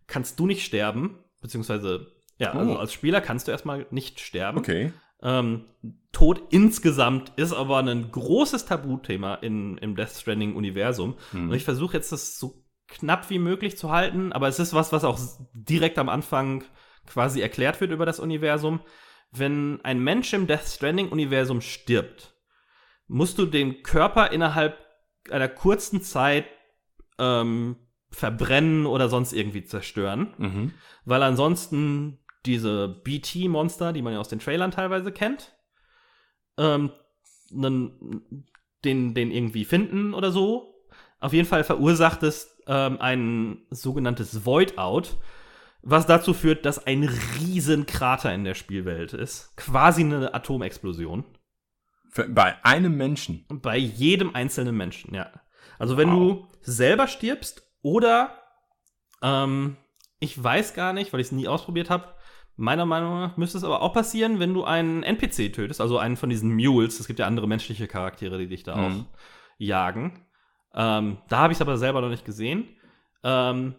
kannst du nicht sterben, beziehungsweise, ja, also Oh. als Spieler kannst du erstmal nicht sterben. okay. Ähm, Tod insgesamt ist aber ein großes Tabuthema in, im Death Stranding-Universum. Hm. Und ich versuche jetzt, das so knapp wie möglich zu halten, aber es ist was, was auch direkt am Anfang quasi erklärt wird über das Universum. Wenn ein Mensch im Death Stranding-Universum stirbt, musst du den Körper innerhalb einer kurzen Zeit ähm, verbrennen oder sonst irgendwie zerstören, Mhm. weil ansonsten diese BT-Monster, die man ja aus den Trailern teilweise kennt, ähm, den, den irgendwie finden oder so. Auf jeden Fall verursacht es ähm, ein sogenanntes Void-Out, was dazu führt, dass ein riesen Krater in der Spielwelt ist. Quasi eine Atomexplosion. Für, bei einem Menschen. Bei jedem einzelnen Menschen, ja. Also wenn Wow. du selber stirbst oder ähm, ich weiß gar nicht, weil ich es nie ausprobiert habe. Meiner Meinung nach müsste es aber auch passieren, wenn du einen NPC tötest, also einen von diesen Mules. Es gibt ja andere menschliche Charaktere, die dich da Mhm. auch jagen. Ähm, da habe ich es aber selber noch nicht gesehen. Ähm,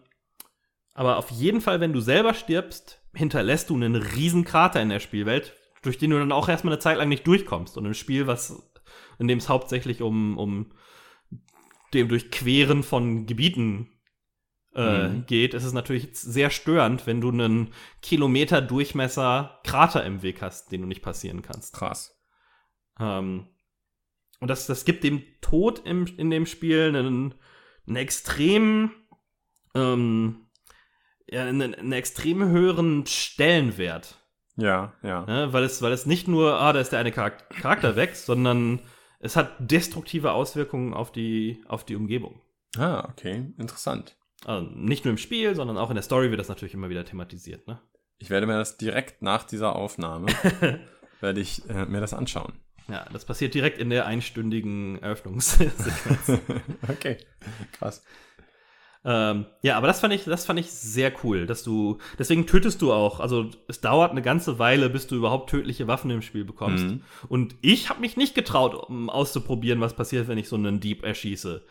aber auf jeden Fall, wenn du selber stirbst, hinterlässt du einen riesen Krater in der Spielwelt, durch den du dann auch erstmal eine Zeit lang nicht durchkommst. Und im Spiel, was, in dem es hauptsächlich um, um dem Durchqueren von Gebieten äh, Mhm. geht, ist es natürlich sehr störend, wenn du einen Kilometer Durchmesser Krater im Weg hast, den du nicht passieren kannst. Krass. Ähm, und das, das gibt dem Tod im, in dem Spiel einen, einen extrem, ähm, ja, einen, einen extrem höheren Stellenwert. Ja, ja. Ne? Weil, es, weil es nicht nur, ah, da ist der eine Charak Charakter weg, sondern es hat destruktive Auswirkungen auf die, auf die Umgebung. Ah, okay. Interessant. Also nicht nur im Spiel, sondern auch in der Story wird das natürlich immer wieder thematisiert. Ne? Ich werde mir das direkt nach dieser Aufnahme, werde ich äh, mir das anschauen. Ja, das passiert direkt in der einstündigen Eröffnungssequenz. okay. Krass. Ähm, ja, aber das fand ich, das fand ich sehr cool, dass du, deswegen tötest du auch. Also es dauert eine ganze Weile, bis du überhaupt tödliche Waffen im Spiel bekommst. Mhm. Und ich habe mich nicht getraut, um auszuprobieren, was passiert, wenn ich so einen Dieb erschieße.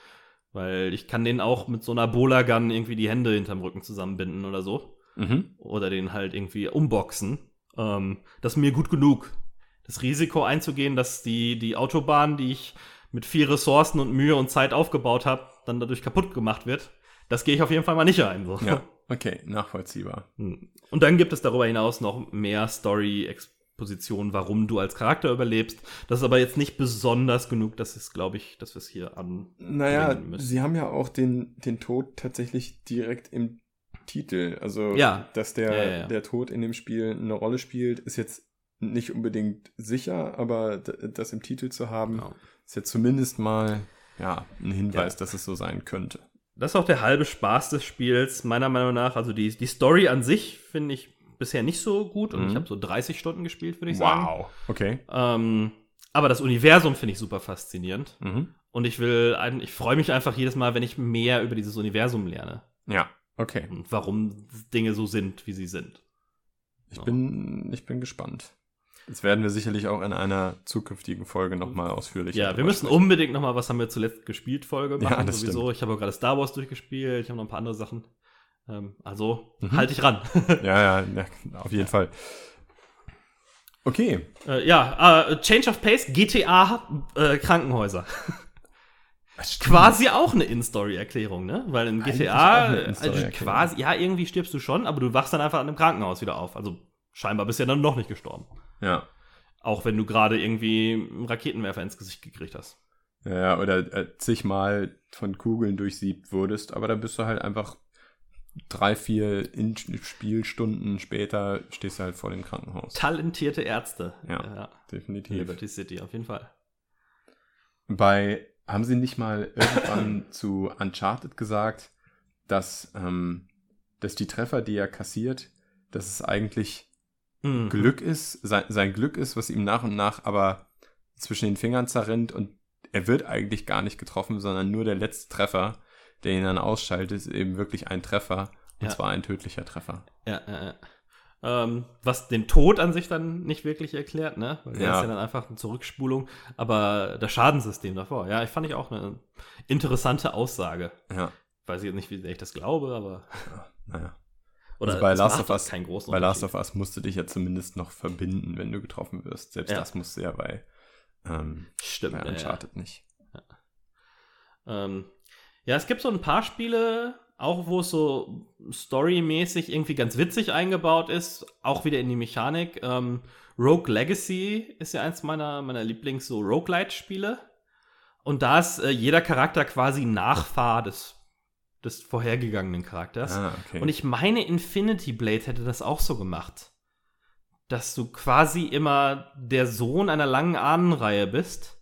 Weil ich kann den auch mit so einer Bola-Gun irgendwie die Hände hinterm Rücken zusammenbinden oder so. Mhm. Oder den halt irgendwie umboxen. Ähm, das ist mir gut genug. Das Risiko einzugehen, dass die, die Autobahn, die ich mit viel Ressourcen und Mühe und Zeit aufgebaut habe, dann dadurch kaputt gemacht wird, das gehe ich auf jeden Fall mal nicht ein. So. Ja, okay, nachvollziehbar. Hm. Und dann gibt es darüber hinaus noch mehr Story-Exposition, warum du als Charakter überlebst. Das ist aber jetzt nicht besonders genug, das ist, glaube ich, dass wir es hier an. Naja, müssen. sie haben ja auch den, den Tod tatsächlich direkt im Titel. Also, Ja. dass der, Ja, ja, ja. der Tod in dem Spiel eine Rolle spielt, ist jetzt nicht unbedingt sicher, aber das im Titel zu haben, Genau. ist jetzt zumindest mal ja, ein Hinweis, Ja. dass es so sein könnte. Das ist auch der halbe Spaß des Spiels, meiner Meinung nach. Also die, die Story an sich finde ich bisher nicht so gut und Mhm. ich habe so 30 Stunden gespielt, würde ich sagen. Okay. Ähm, aber das Universum finde ich super faszinierend. Mhm. Und ich will, ich freue mich einfach jedes Mal, wenn ich mehr über dieses Universum lerne. Ja, okay. Und warum Dinge so sind, wie sie sind. Ich Ja. bin, ich bin gespannt. Das werden wir sicherlich auch in einer zukünftigen Folge nochmal ausführlicher Ja, wir müssen sprechen. unbedingt noch mal, was haben wir zuletzt gespielt, Folge Ja, machen das sowieso. Ich habe auch gerade Star Wars durchgespielt, ich habe noch ein paar andere Sachen. Ähm, also, Mhm. halt dich ran. Ja, ja, ja, auf jeden Fall. Okay. äh, ja, äh, Change of Pace, GTA, äh, Krankenhäuser. quasi auch eine In-Story-Erklärung, ne? Weil in GTA, also quasi, ja, irgendwie stirbst du schon, aber du wachst dann einfach an einem Krankenhaus wieder auf. Also scheinbar bist du ja dann noch nicht gestorben. Ja. Auch wenn du gerade irgendwie einen Raketenwerfer ins Gesicht gekriegt hast. Ja, ja, oder äh, zigmal von Kugeln durchsiebt wurdest, aber da bist du halt einfach drei, vier In Spielstunden später stehst du halt vor dem Krankenhaus. Talentierte Ärzte. Ja. Definitiv. Liberty City, auf jeden Fall. Bei, haben sie nicht mal irgendwann zu Uncharted gesagt, dass, ähm, dass die Treffer, die er kassiert, dass es eigentlich Mhm. Glück ist, sein, sein Glück ist, was ihm nach und nach aber zwischen den Fingern zerrinnt und er wird eigentlich gar nicht getroffen, sondern nur der letzte Treffer, der ihn dann ausschaltet, ist eben wirklich ein Treffer und Ja. zwar ein tödlicher Treffer. Ja, ja, ja. Ähm, was den Tod an sich dann nicht wirklich erklärt, ne? Weil der Ja. ist ja dann einfach eine Zurückspulung, aber das Schadensystem davor, ja, ich fand ich auch eine interessante Aussage. Ja, Weiß ich jetzt nicht, wie sehr ich das glaube, aber. naja. Oder Also bei Last of Us- keinen großen Bei Last of Us musst du dich ja zumindest noch verbinden, wenn du getroffen wirst. Selbst Ja. das musst du ja bei, ähm, Stimmt. bei ja, ja. Uncharted nicht. Ähm, ja, es gibt so ein paar Spiele, auch wo es so storymäßig irgendwie ganz witzig eingebaut ist, auch wieder in die Mechanik. Ähm, Rogue Legacy ist ja eins meiner, meiner Lieblings- so Roguelite-Spiele. Und da ist äh, jeder Charakter quasi Nachfahr des, des vorhergegangenen Charakters. Ah, okay. Und ich meine, Infinity Blade hätte das auch so gemacht. Dass du quasi immer der Sohn einer langen Ahnenreihe bist,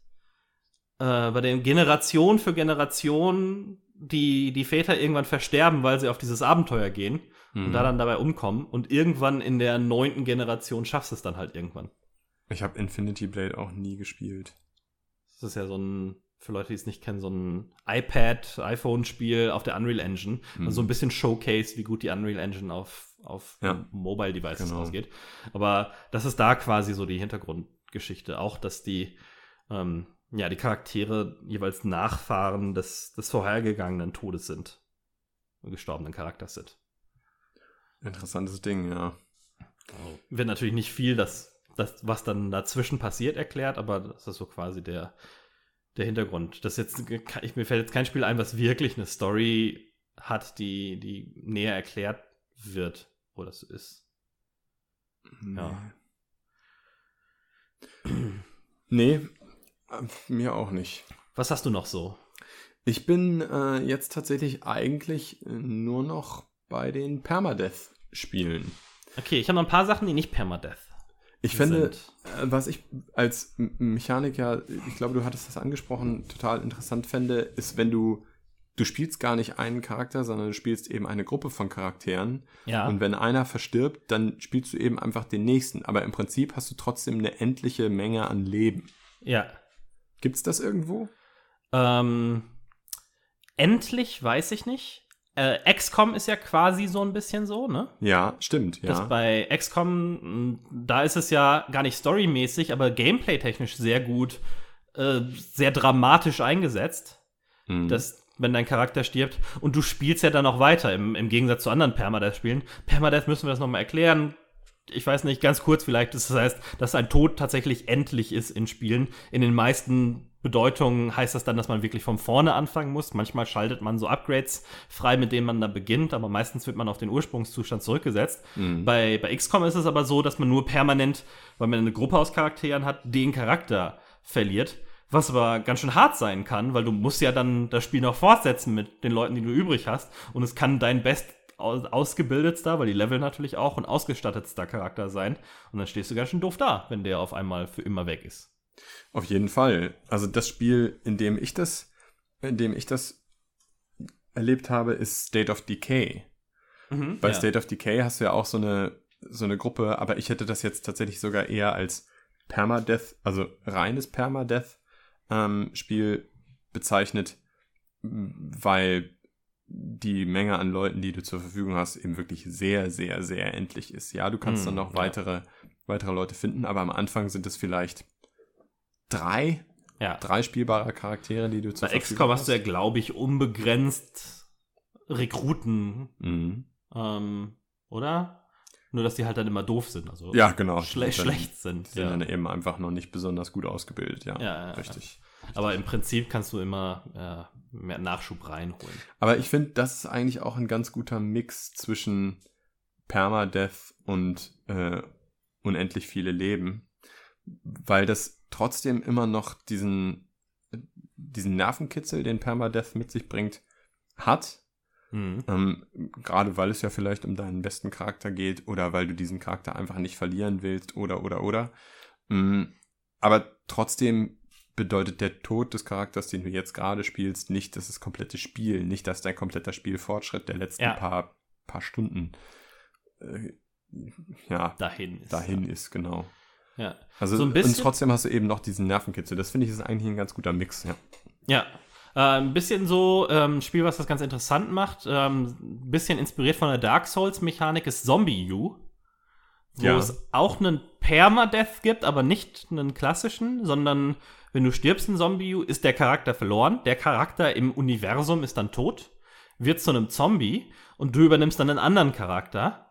äh, bei dem Generation für Generation die, die Väter irgendwann versterben, weil sie auf dieses Abenteuer gehen Mhm. und da dann dabei umkommen. Und irgendwann in der neunten Generation schaffst du es dann halt irgendwann. ich habe Infinity Blade auch nie gespielt. Das ist ja so ein, für Leute, die es nicht kennen, so ein iPad, iPhone-Spiel auf der Unreal Engine. Mhm. Also so ein bisschen Showcase, wie gut die Unreal Engine auf, auf Ja. Mobile Devices Genau. ausgeht. Aber das ist da quasi so die Hintergrundgeschichte. Auch, dass die, ähm, ja, die Charaktere jeweils Nachfahren des, des vorhergegangenen Todes sind. Gestorbenen Charakters sind. Interessantes Ding, ja. Wird natürlich nicht viel, das, das, was dann dazwischen passiert, erklärt, aber das ist so quasi der, der Hintergrund. Das jetzt, ich, mir fällt jetzt kein Spiel ein, was wirklich eine Story hat, die, die näher erklärt wird, wo das ist. Nee. Ja. Nee, mir auch nicht. Was hast du noch so? Ich bin äh, jetzt tatsächlich eigentlich äh, nur noch bei den Permadeath-Spielen. Okay, ich habe noch ein paar Sachen, die nicht Permadeath ich finde, äh, was ich als Mechaniker, ich glaube, du hattest das angesprochen, total interessant fände, ist, wenn du, du spielst gar nicht einen Charakter, sondern du spielst eben eine Gruppe von Charakteren. Ja. Und wenn einer verstirbt, dann spielst du eben einfach den nächsten. Aber im Prinzip hast du trotzdem eine endliche Menge an Leben. Ja. Gibt's das irgendwo? Ähm, endlich weiß ich nicht. Äh, XCOM ist ja quasi so ein bisschen so, ne? Ja, stimmt, ja. Das bei XCOM, da ist es ja gar nicht storymäßig, aber gameplay-technisch sehr gut, äh, sehr dramatisch eingesetzt. Mhm. Dass, wenn dein Charakter stirbt und du spielst ja dann auch weiter, im, im Gegensatz zu anderen Permadeath-Spielen. Permadeath müssen wir das nochmal erklären. Ich weiß nicht, ganz kurz vielleicht. Das heißt, dass ein Tod tatsächlich endlich ist in Spielen. In den meisten Bedeutung heißt das dann, dass man wirklich von vorne anfangen muss. Manchmal schaltet man so Upgrades frei, mit denen man dann beginnt, aber meistens wird man auf den Ursprungszustand zurückgesetzt. Mhm. Bei, bei XCOM ist es aber so, dass man nur permanent, weil man eine Gruppe aus Charakteren hat, den Charakter verliert. Was aber ganz schön hart sein kann, weil du musst ja dann das Spiel noch fortsetzen mit den Leuten, die du übrig hast. Und es kann dein best ausgebildetster, weil die Level natürlich auch und ausgestattetster Charakter sein. Und dann stehst du ganz schön doof da, wenn der auf einmal für immer weg ist. Auf jeden Fall. Also das Spiel, in dem ich das, in dem ich das erlebt habe, ist State of Decay. Mhm, Bei ja. State of Decay hast du ja auch so eine, so eine Gruppe, aber ich hätte das jetzt tatsächlich sogar eher als Permadeath, also reines Permadeath-Spiel ähm, bezeichnet, weil die Menge an Leuten, die du zur Verfügung hast, eben wirklich sehr, sehr, sehr endlich ist. Ja, du kannst mhm, dann noch weitere, ja. weitere Leute finden, aber am Anfang sind es vielleicht drei, ja. drei spielbare Charaktere, die du zur Bei XCOM hast du ja, glaube ich, unbegrenzt Rekruten. Mhm. Ähm, oder? Nur, dass die halt dann immer doof sind. Also ja, genau. Schle schlecht sind. Die sind ja. dann eben einfach noch nicht besonders gut ausgebildet, ja. Ja, richtig. Aber im Prinzip kannst du immer mehr Nachschub reinholen. Aber ich finde, das ist eigentlich auch ein ganz guter Mix zwischen Permadeath und äh, unendlich viele Leben. Weil das trotzdem immer noch diesen, diesen Nervenkitzel, den Permadeath mit sich bringt, hat. Mhm. Ähm, Gerade weil es ja vielleicht um deinen besten Charakter geht oder weil du diesen Charakter einfach nicht verlieren willst oder oder oder. Mhm. Aber trotzdem bedeutet der Tod des Charakters, den du jetzt gerade spielst, nicht dass das komplette Spiel, nicht dass dein kompletter Spielfortschritt der letzten ja. paar, paar Stunden äh, ja, dahin ist. Dahin ja. ist, genau. Ja. Also so ein bisschen, und trotzdem hast du eben noch diesen Nervenkitzel. Das finde ich ist eigentlich ein ganz guter Mix, ja. Ja. Äh, ein bisschen so, ähm, Spiel, was das ganz interessant macht, ähm, ein bisschen inspiriert von der Dark Souls-Mechanik ist Zombie U. Wo ja. es auch einen Permadeath gibt, aber nicht einen klassischen, sondern wenn du stirbst in Zombie ist der Charakter verloren. Der Charakter im Universum ist dann tot, wird zu einem Zombie und du übernimmst dann einen anderen Charakter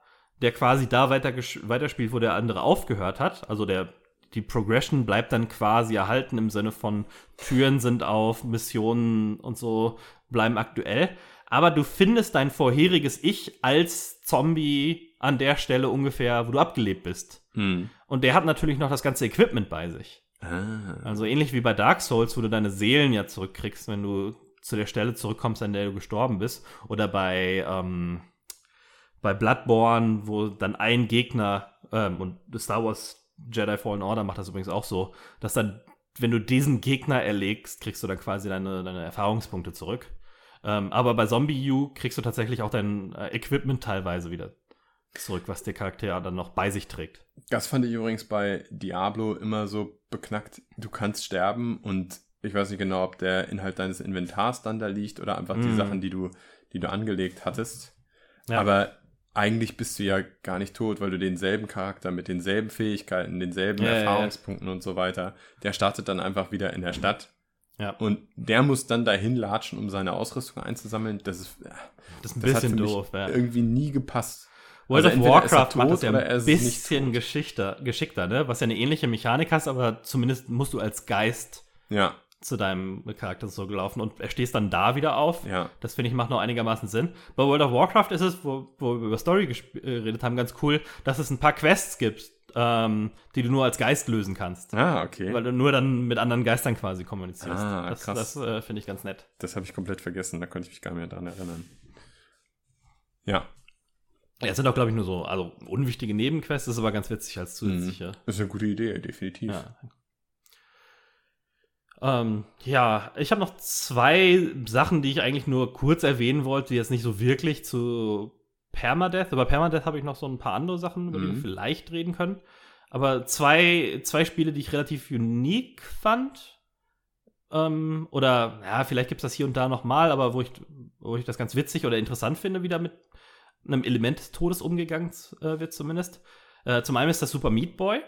der quasi da weiter weiterspielt, wo der andere aufgehört hat. Also der die Progression bleibt dann quasi erhalten im Sinne von Türen sind auf, Missionen und so bleiben aktuell. Aber du findest dein vorheriges Ich als Zombie an der Stelle ungefähr, wo du abgelebt bist. Hm. Und der hat natürlich noch das ganze Equipment bei sich. Ah. Also ähnlich wie bei Dark Souls, wo du deine Seelen ja zurückkriegst, wenn du zu der Stelle zurückkommst, an der du gestorben bist. Oder bei ähm, bei Bloodborne, wo dann ein Gegner ähm, und Star Wars Jedi Fallen Order macht das übrigens auch so, dass dann, wenn du diesen Gegner erlegst, kriegst du dann quasi deine, deine Erfahrungspunkte zurück. Ähm, aber bei Zombie U kriegst du tatsächlich auch dein äh, Equipment teilweise wieder zurück, was der Charakter dann noch bei sich trägt. Das fand ich übrigens bei Diablo immer so beknackt. Du kannst sterben und ich weiß nicht genau, ob der Inhalt deines Inventars dann da liegt oder einfach mm. die Sachen, die du, die du angelegt hattest. Ja. Aber eigentlich bist du ja gar nicht tot, weil du denselben Charakter mit denselben Fähigkeiten, denselben Ja, ja, ja. Erfahrungspunkten und so weiter, der startet dann einfach wieder in der Stadt. Ja. Und der muss dann dahin latschen, um seine Ausrüstung einzusammeln. Das ist, Das ist ein das hat bisschen doof, irgendwie nie gepasst. World Also of Warcraft macht das ja ein bisschen geschickter, geschickter, ne? Was ja eine ähnliche Mechanik hast, aber zumindest musst du als Geist Ja, zu deinem Charakter so gelaufen und er stehst dann da wieder auf. ja. Das finde ich macht noch einigermaßen Sinn. Bei World of Warcraft ist es, wo, wo wir über Story äh, geredet haben, ganz cool, dass es ein paar Quests gibt, ähm, die du nur als Geist lösen kannst. Ah, okay. Weil du nur dann mit anderen Geistern quasi kommunizierst. Ah, das krass. das äh, finde ich ganz nett. Das habe ich komplett vergessen, da konnte ich mich gar nicht mehr dran erinnern. Ja, Ja, es sind auch, glaube ich, nur so, also unwichtige Nebenquests, ist aber ganz witzig als zusätzliche. ist eine gute Idee, definitiv. Ja. Ähm, ja, ich habe noch zwei Sachen, die ich eigentlich nur kurz erwähnen wollte, die jetzt nicht so wirklich zu Permadeath, über Permadeath habe ich noch so ein paar andere Sachen, über die wir Mhm. vielleicht reden können. Aber zwei, zwei Spiele, die ich relativ unique fand. Ähm, oder, ja, vielleicht gibt es das hier und da noch mal, aber wo ich, wo ich das ganz witzig oder interessant finde, wie da mit einem Element des Todes umgegangen äh, wird zumindest. Äh, zum einen ist das Super Meat Boy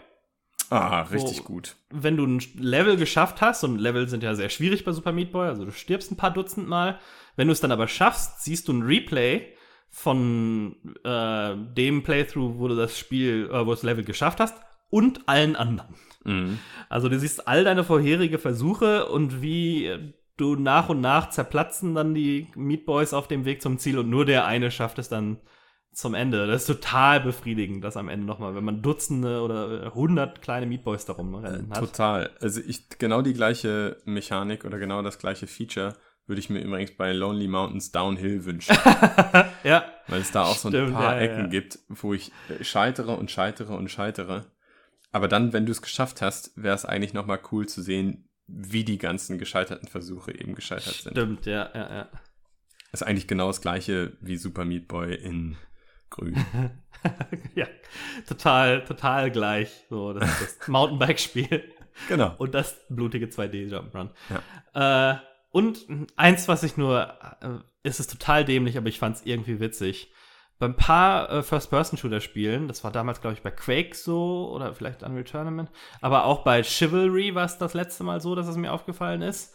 Ah, richtig Wo- gut. wenn du ein Level geschafft hast, und Level sind ja sehr schwierig bei Super Meat Boy, also du stirbst ein paar Dutzend Mal. Wenn du es dann aber schaffst, siehst du ein Replay von äh, dem Playthrough, wo du das Spiel, äh, wo du das Level geschafft hast, und allen anderen. Mhm. Also du siehst all deine vorherige Versuche und wie äh, du nach und nach zerplatzen dann die Meat Boys auf dem Weg zum Ziel und nur der eine schafft es dann zum Ende. Das ist total befriedigend, das am Ende nochmal, wenn man Dutzende oder hundert kleine Meat Boys darum rennen hat. Total. Also ich genau die gleiche Mechanik oder genau das gleiche Feature würde ich mir übrigens bei Lonely Mountains Downhill wünschen, Ja, weil es da auch so ein paar ja, Ecken ja. gibt, wo ich äh, scheitere und scheitere und scheitere. Aber dann, wenn du es geschafft hast, wäre es eigentlich noch mal cool zu sehen, wie die ganzen gescheiterten Versuche eben gescheitert sind. stimmt, ja, ja, ja. Ist eigentlich genau das gleiche wie Super Meat Boy in Grün. ja, total, total gleich. So, das ist das Mountainbike-Spiel genau. und das blutige 2D-Jump-Run. Äh, und eins, was ich nur, äh, es ist total dämlich, aber ich fand es irgendwie witzig. Beim paar äh, First-Person-Shooter-Spielen, das war damals, glaube ich, bei Quake so oder vielleicht Unreal Tournament, aber auch bei Chivalry war es das letzte Mal so, dass es mir aufgefallen ist.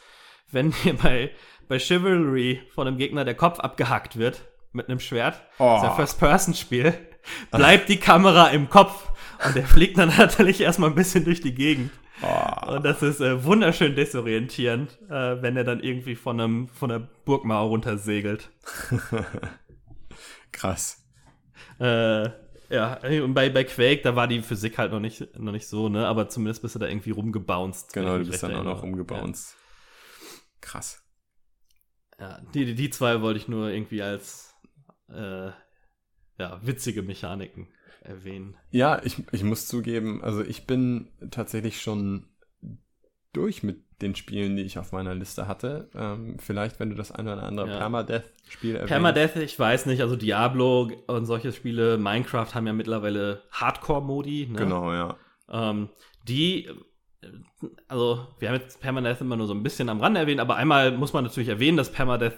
Wenn mir bei, bei Chivalry von einem Gegner der Kopf abgehackt wird mit einem Schwert, Oh. das ist ein First-Person-Spiel, bleibt die Kamera im Kopf und der fliegt dann natürlich erstmal ein bisschen durch die Gegend. Oh. Und das ist äh, wunderschön desorientierend, äh, wenn er dann irgendwie von, einem, von der Burgmauer runtersegelt. Krass. Äh, ja, und bei, bei Quake, da war die Physik halt noch nicht, noch nicht so, ne? Aber zumindest bist du da irgendwie rumgebounced. Genau, du bist dann auch noch erinnere. umgebounced. Krass. Ja, ja die, die, die zwei wollte ich nur irgendwie als äh, ja, witzige Mechaniken erwähnen. Ja, ich, ich muss zugeben, also ich bin tatsächlich schon durch mit den Spielen, die ich auf meiner Liste hatte. Ähm, vielleicht, wenn du das eine oder andere Ja. Permadeath-Spiel erwähnst. Permadeath, ich weiß nicht, also Diablo und solche Spiele, Minecraft haben ja mittlerweile Hardcore-Modi. Ne? Genau, ja. Ähm, die, also wir haben jetzt Permadeath immer nur so ein bisschen am Rande erwähnt, aber einmal muss man natürlich erwähnen, dass Permadeath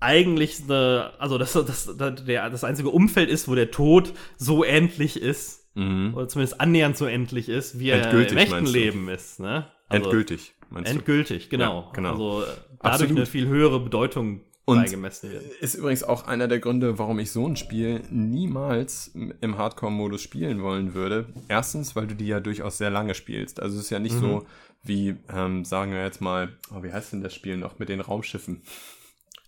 eigentlich eine, also das, das, das, das einzige Umfeld ist, wo der Tod so endlich ist, Mhm. oder zumindest annähernd so endlich ist, wie er Endgültig, im echten? Leben ist. Ne? Also, Endgültig, meinst du? Endgültig, genau. Ja, genau. Also äh, dadurch Absolut. eine viel höhere Bedeutung Und- beigemessen wird. Ist übrigens auch einer der Gründe, warum ich so ein Spiel niemals im Hardcore-Modus spielen wollen würde. Erstens, weil du die ja durchaus sehr lange spielst. Also es ist ja nicht Mhm. so wie, ähm, sagen wir jetzt mal, oh, wie heißt denn das Spiel noch mit den Raumschiffen?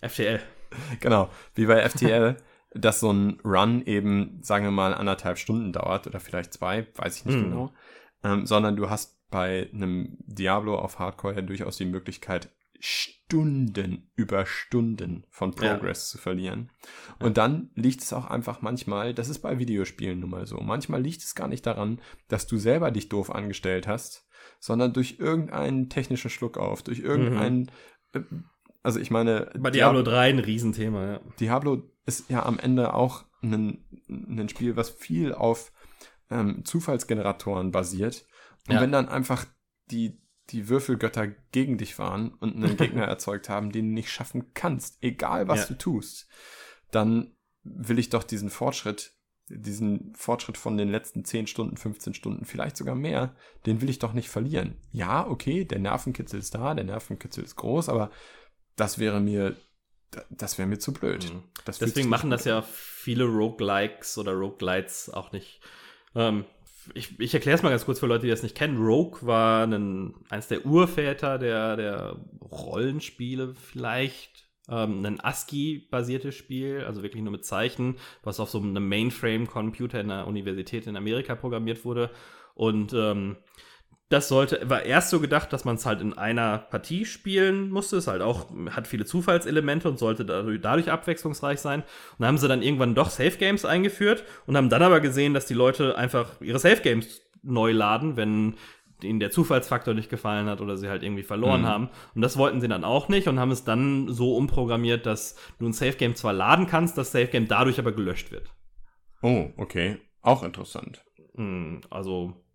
FTL. Genau, wie bei FTL, dass so ein Run eben, sagen wir mal, anderthalb Stunden dauert oder vielleicht zwei, weiß ich nicht Hm. genau. Ähm, sondern du hast bei einem Diablo auf Hardcore ja durchaus die Möglichkeit, Stunden über Stunden von Ja. Progress zu verlieren. Und dann liegt es auch einfach manchmal, das ist bei Videospielen nun mal so, manchmal liegt es gar nicht daran, dass du selber dich doof angestellt hast, sondern durch irgendeinen technischen Schluck auf, durch irgendeinen, äh, also ich meine, Bei Diablo 3 ein Riesenthema, ja. Diablo ist ja am Ende auch ein, ein Spiel, was viel auf ähm, Zufallsgeneratoren basiert. Und Ja. wenn dann einfach die, die Würfelgötter gegen dich waren und einen Gegner erzeugt haben, den du nicht schaffen kannst, egal was Ja. du tust, dann will ich doch diesen Fortschritt, diesen Fortschritt von den letzten 10 Stunden, 15 Stunden, vielleicht sogar mehr, den will ich doch nicht verlieren. Ja, okay, der Nervenkitzel ist da, der Nervenkitzel ist groß, aber das wäre mir, das wäre mir zu blöd. Mhm. Deswegen machen das ja viele Roguelikes oder Roguelites auch nicht. Ähm, ich, ich erkläre es mal ganz kurz für Leute, die das nicht kennen. Rogue war ein, eines der Urväter der, der Rollenspiele vielleicht. Ähm, ein ASCII-basiertes Spiel, also wirklich nur mit Zeichen, was auf so einem Mainframe-Computer in der Universität in Amerika programmiert wurde. Und ähm, das sollte, war erst so gedacht, dass man es halt in einer Partie spielen musste. Es halt auch, hat viele Zufallselemente und sollte dadurch, dadurch abwechslungsreich sein. Und dann haben sie dann irgendwann doch Safe Games eingeführt und haben dann aber gesehen, dass die Leute einfach ihre Safe Games neu laden, wenn ihnen der Zufallsfaktor nicht gefallen hat oder sie halt irgendwie verloren mhm. haben. Und das wollten sie dann auch nicht und haben es dann so umprogrammiert, dass du ein Safe Game zwar laden kannst, das Safe Game dadurch aber gelöscht wird. Oh, okay. Auch interessant. Hm, also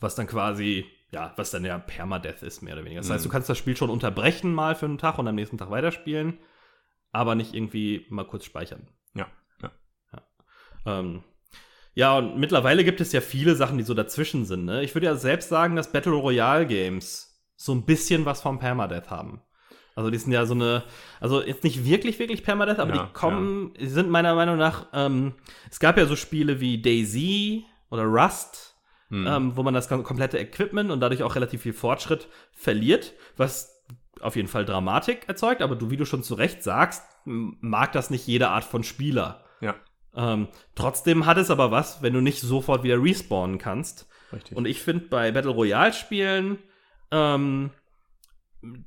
was dann quasi, ja, was dann ja Permadeath ist, mehr oder weniger. Das heißt, du mhm. kannst das Spiel schon unterbrechen mal für einen Tag und am nächsten Tag weiterspielen, aber nicht irgendwie mal kurz speichern. Ja. Ja, ja. Ähm, ja und mittlerweile gibt es ja viele Sachen, die so dazwischen sind. Ne? Ich würde ja selbst sagen, dass Battle Royale Games so ein bisschen was vom Permadeath haben. Also die sind ja so eine, also jetzt nicht wirklich, wirklich Permadeath, aber ja, die kommen, ja. sind meiner Meinung nach, ähm, es gab ja so Spiele wie Daisy oder Rust, hm. ähm, wo man das komplette Equipment und dadurch auch relativ viel Fortschritt verliert, was auf jeden Fall Dramatik erzeugt, aber du, wie du schon zu Recht sagst, mag das nicht jede Art von Spieler. Ja. Ähm, trotzdem hat es aber was, wenn du nicht sofort wieder respawnen kannst. Richtig. Und ich finde bei Battle Royale Spielen, ähm,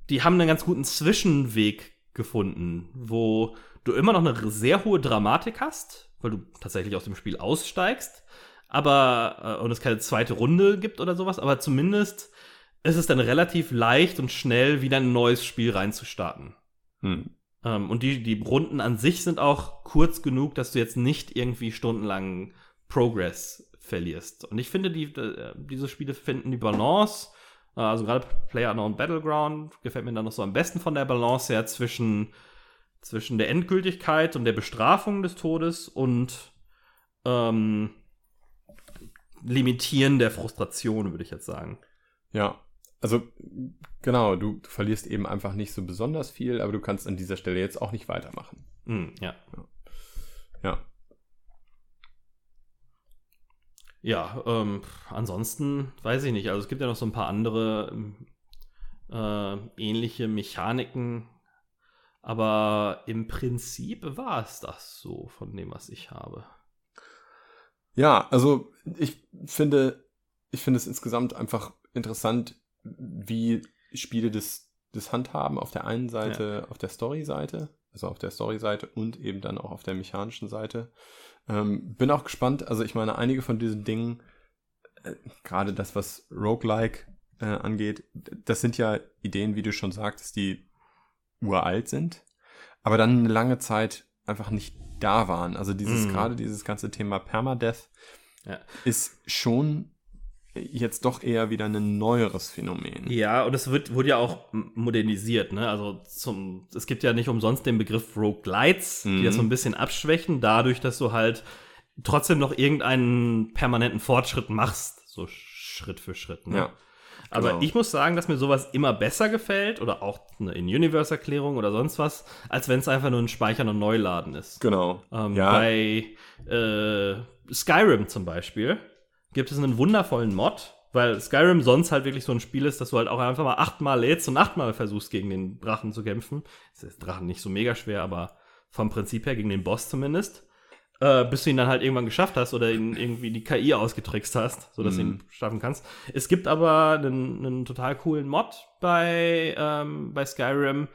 die haben einen ganz guten Zwischenweg gefunden, wo du immer noch eine sehr hohe Dramatik hast, weil du tatsächlich aus dem Spiel aussteigst, aber äh, und es keine zweite Runde gibt oder sowas, aber zumindest ist es dann relativ leicht und schnell wieder ein neues Spiel reinzustarten. Hm. Ähm, und die, die Runden an sich sind auch kurz genug, dass du jetzt nicht irgendwie stundenlang Progress verlierst. Und ich finde, die, äh, diese Spiele finden die Balance, äh, also gerade Player Unknown Battleground gefällt mir dann noch so am besten von der Balance her zwischen, zwischen der Endgültigkeit und der Bestrafung des Todes und ähm, Limitieren der Frustration, würde ich jetzt sagen. Ja, also genau, du, du, verlierst eben einfach nicht so besonders viel, aber du kannst an dieser Stelle jetzt auch nicht weitermachen. Mm, ja. Ja. Ja, ähm, ansonsten weiß ich nicht. Also es gibt ja noch so ein paar andere äh, ähnliche Mechaniken, aber im Prinzip war es das so von dem, was ich habe. Ja, also ich finde, ich finde es insgesamt einfach interessant, wie Spiele das, das handhaben auf der einen Seite, ja. auf der Story-Seite, also auf der Story-Seite und eben dann auch auf der mechanischen Seite. Ähm, bin auch gespannt, also ich meine, einige von diesen Dingen, äh, gerade das, was Roguelike äh, angeht, das sind ja Ideen, wie du schon sagtest, die uralt sind, aber dann eine lange Zeit einfach nicht da waren. Also dieses, mm. gerade dieses ganze Thema Permadeath ja. ist schon jetzt doch eher wieder ein neueres Phänomen. Ja, und es wird, wurde ja auch modernisiert, ne? Also zum, es gibt ja nicht umsonst den Begriff Roguelites, mhm. die das so ein bisschen abschwächen, dadurch, dass du halt trotzdem noch irgendeinen permanenten Fortschritt machst, so Schritt für Schritt. Ne? Ja. Aber genau. ich muss sagen, dass mir sowas immer besser gefällt oder auch eine In-Universe-Erklärung oder sonst was, als wenn es einfach nur ein Speichern und Neuladen ist. Genau. Ähm, ja. Bei äh, Skyrim zum Beispiel gibt es einen wundervollen Mod, weil Skyrim sonst halt wirklich so ein Spiel ist, dass du halt auch einfach mal achtmal lädst und achtmal versuchst, gegen den Drachen zu kämpfen. Das ist Drachen nicht so mega schwer, aber vom Prinzip her gegen den Boss zumindest äh, bis du ihn dann halt irgendwann geschafft hast oder ihn irgendwie die KI ausgetrickst hast, sodass mhm. du ihn schaffen kannst. Es gibt aber einen, einen total coolen Mod bei, ähm, bei Skyrim,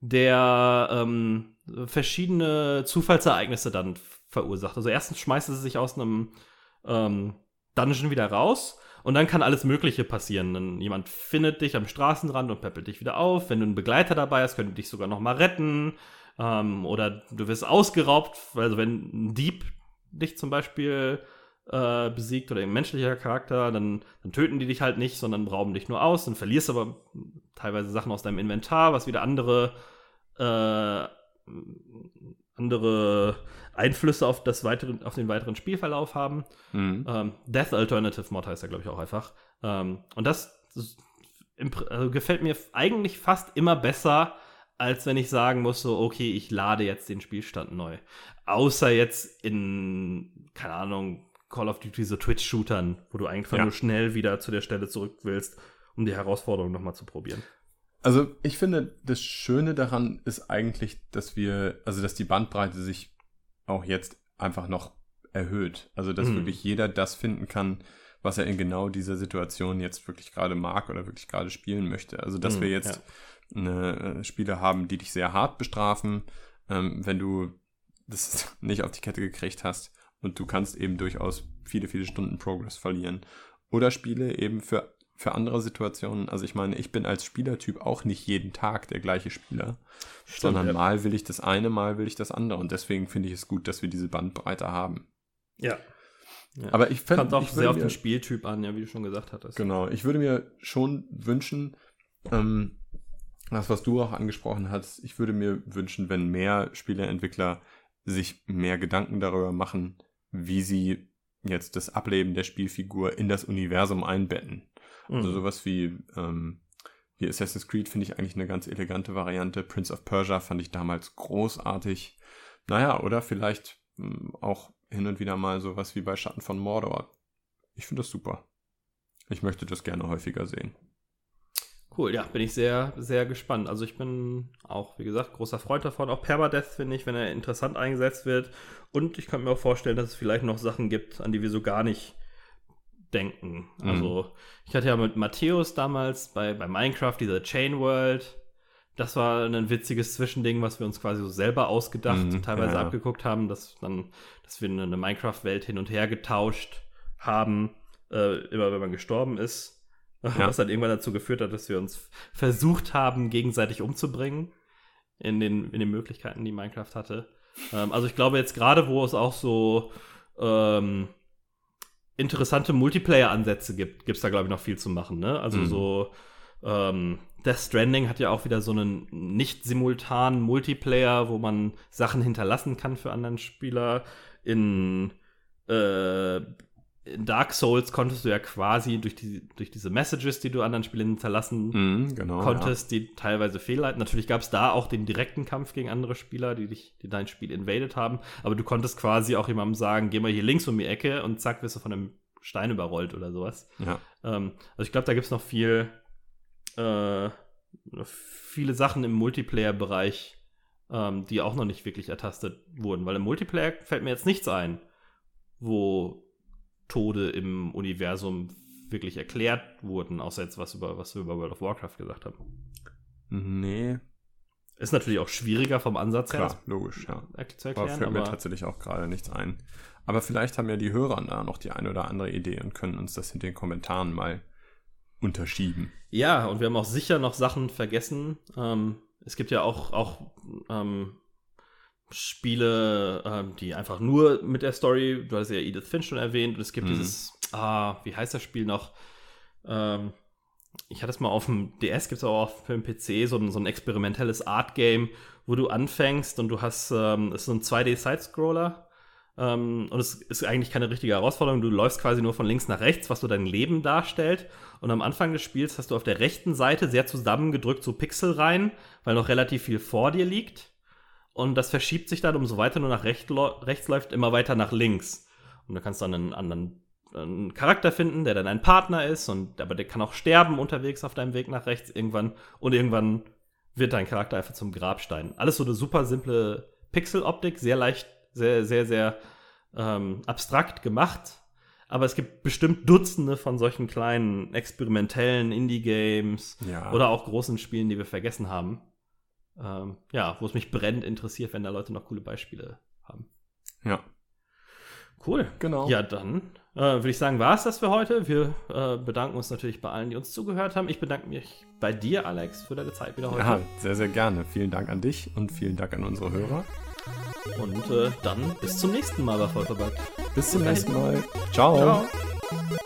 der ähm, verschiedene Zufallsereignisse dann verursacht. Also erstens schmeißt es sich aus einem ähm, Dungeon wieder raus und dann kann alles Mögliche passieren. Dann jemand findet dich am Straßenrand und peppelt dich wieder auf. Wenn du einen Begleiter dabei hast, könnte dich sogar noch mal retten. Ähm, oder du wirst ausgeraubt, also wenn ein Dieb dich zum Beispiel äh, besiegt oder ein menschlicher Charakter, dann, dann töten die dich halt nicht, sondern rauben dich nur aus. Dann verlierst aber teilweise Sachen aus deinem Inventar, was wieder andere äh, andere Einflüsse auf, das weitere, auf den weiteren Spielverlauf haben. Mhm. Ähm, Death Alternative Mod heißt er, glaube ich, auch einfach. Ähm, und das, das also gefällt mir eigentlich fast immer besser, als wenn ich sagen muss, so, okay, ich lade jetzt den Spielstand neu. Außer jetzt in, keine Ahnung, Call of Duty so Twitch-Shootern, wo du einfach ja. nur schnell wieder zu der Stelle zurück willst, um die Herausforderung nochmal zu probieren. Also ich finde, das Schöne daran ist eigentlich, dass wir, also dass die Bandbreite sich auch jetzt einfach noch erhöht. Also dass mhm. wirklich jeder das finden kann, was er in genau dieser Situation jetzt wirklich gerade mag oder wirklich gerade spielen möchte. Also dass mhm, wir jetzt ja. Eine, äh, Spiele haben, die dich sehr hart bestrafen, ähm, wenn du das nicht auf die Kette gekriegt hast und du kannst eben durchaus viele, viele Stunden Progress verlieren. Oder Spiele eben für für andere Situationen. Also ich meine, ich bin als Spielertyp auch nicht jeden Tag der gleiche Spieler, Stimmt, sondern ja. mal will ich das eine, mal will ich das andere. Und deswegen finde ich es gut, dass wir diese Bandbreite haben. Ja. ja. Aber ich fände Kommt auch sehr auf den Spieltyp an, ja, wie du schon gesagt hattest. Genau. Ich würde mir schon wünschen, ähm, das, was du auch angesprochen hast, ich würde mir wünschen, wenn mehr Spieleentwickler sich mehr Gedanken darüber machen, wie sie jetzt das Ableben der Spielfigur in das Universum einbetten. Also mhm. sowas wie, ähm, wie Assassin's Creed finde ich eigentlich eine ganz elegante Variante. Prince of Persia fand ich damals großartig. Naja, oder vielleicht ähm, auch hin und wieder mal sowas wie bei Schatten von Mordor. Ich finde das super. Ich möchte das gerne häufiger sehen. Cool, ja, bin ich sehr, sehr gespannt. Also ich bin auch, wie gesagt, großer Freund davon. Auch Permadeath finde ich, wenn er interessant eingesetzt wird. Und ich kann mir auch vorstellen, dass es vielleicht noch Sachen gibt, an die wir so gar nicht denken. Mhm. Also, ich hatte ja mit Matthäus damals bei, bei Minecraft diese Chain World. Das war ein witziges Zwischending, was wir uns quasi so selber ausgedacht, mhm, teilweise ja. abgeguckt haben, dass dann, dass wir eine Minecraft-Welt hin und her getauscht haben, äh, immer wenn man gestorben ist. Ja. Was dann irgendwann dazu geführt hat, dass wir uns versucht haben, gegenseitig umzubringen in den, in den Möglichkeiten, die Minecraft hatte. Ähm, also ich glaube jetzt gerade, wo es auch so ähm, interessante Multiplayer-Ansätze gibt, gibt es da, glaube ich, noch viel zu machen. Ne? Also mhm. so ähm, Death Stranding hat ja auch wieder so einen nicht simultanen Multiplayer, wo man Sachen hinterlassen kann für anderen Spieler. In, äh, in Dark Souls konntest du ja quasi durch, die, durch diese Messages, die du anderen Spielern hinterlassen mm, genau, konntest, ja. die teilweise fehlleiten. Natürlich gab es da auch den direkten Kampf gegen andere Spieler, die dich, die dein Spiel invaded haben, aber du konntest quasi auch jemandem sagen, geh mal hier links um die Ecke und zack, wirst du von einem Stein überrollt oder sowas. Ja. Ähm, also ich glaube, da gibt es noch viel, äh, viele Sachen im Multiplayer-Bereich, ähm, die auch noch nicht wirklich ertastet wurden, weil im Multiplayer fällt mir jetzt nichts ein, wo Tode im Universum wirklich erklärt wurden, außer jetzt was über was wir über World of Warcraft gesagt haben. Nee. Ist natürlich auch schwieriger vom Ansatz Klar, her. logisch, ja. Zu erklären, aber fällt mir tatsächlich auch gerade nichts ein. Aber vielleicht haben ja die Hörer da noch die eine oder andere Idee und können uns das in den Kommentaren mal unterschieben. Ja, und wir haben auch sicher noch Sachen vergessen. Ähm, es gibt ja auch, auch ähm, Spiele, ähm, die einfach nur mit der Story, du hast ja Edith Finch schon erwähnt, und es gibt mhm. dieses, ah, wie heißt das Spiel noch? Ähm, ich hatte es mal auf dem DS, gibt es auch auf dem PC, so ein, so ein experimentelles Art-Game, wo du anfängst und du hast, ähm, es ist so ein 2D-Sidescroller. Ähm, und es ist eigentlich keine richtige Herausforderung. Du läufst quasi nur von links nach rechts, was so dein Leben darstellt. Und am Anfang des Spiels hast du auf der rechten Seite sehr zusammengedrückt so Pixel rein, weil noch relativ viel vor dir liegt. Und das verschiebt sich dann, umso weiter nur nach recht, rechts läuft, immer weiter nach links. Und du kannst dann einen anderen einen Charakter finden, der dann ein Partner ist, und aber der kann auch sterben unterwegs auf deinem Weg nach rechts irgendwann. Und irgendwann wird dein Charakter einfach zum Grabstein. Alles so eine super simple Pixeloptik, sehr leicht, sehr, sehr, sehr ähm, abstrakt gemacht. Aber es gibt bestimmt Dutzende von solchen kleinen experimentellen Indie-Games ja. oder auch großen Spielen, die wir vergessen haben ähm, ja, wo es mich brennend interessiert, wenn da Leute noch coole Beispiele haben. Ja. Cool. Genau. Ja, dann äh, würde ich sagen, war es das für heute. Wir äh, bedanken uns natürlich bei allen, die uns zugehört haben. Ich bedanke mich bei dir, Alex, für deine Zeit wieder heute. Ja, sehr, sehr gerne. Vielen Dank an dich und vielen Dank an unsere Hörer. Und äh, dann bis zum nächsten Mal bei Vollverbackt. Bis zum nächsten Mal. Ciao. Ciao.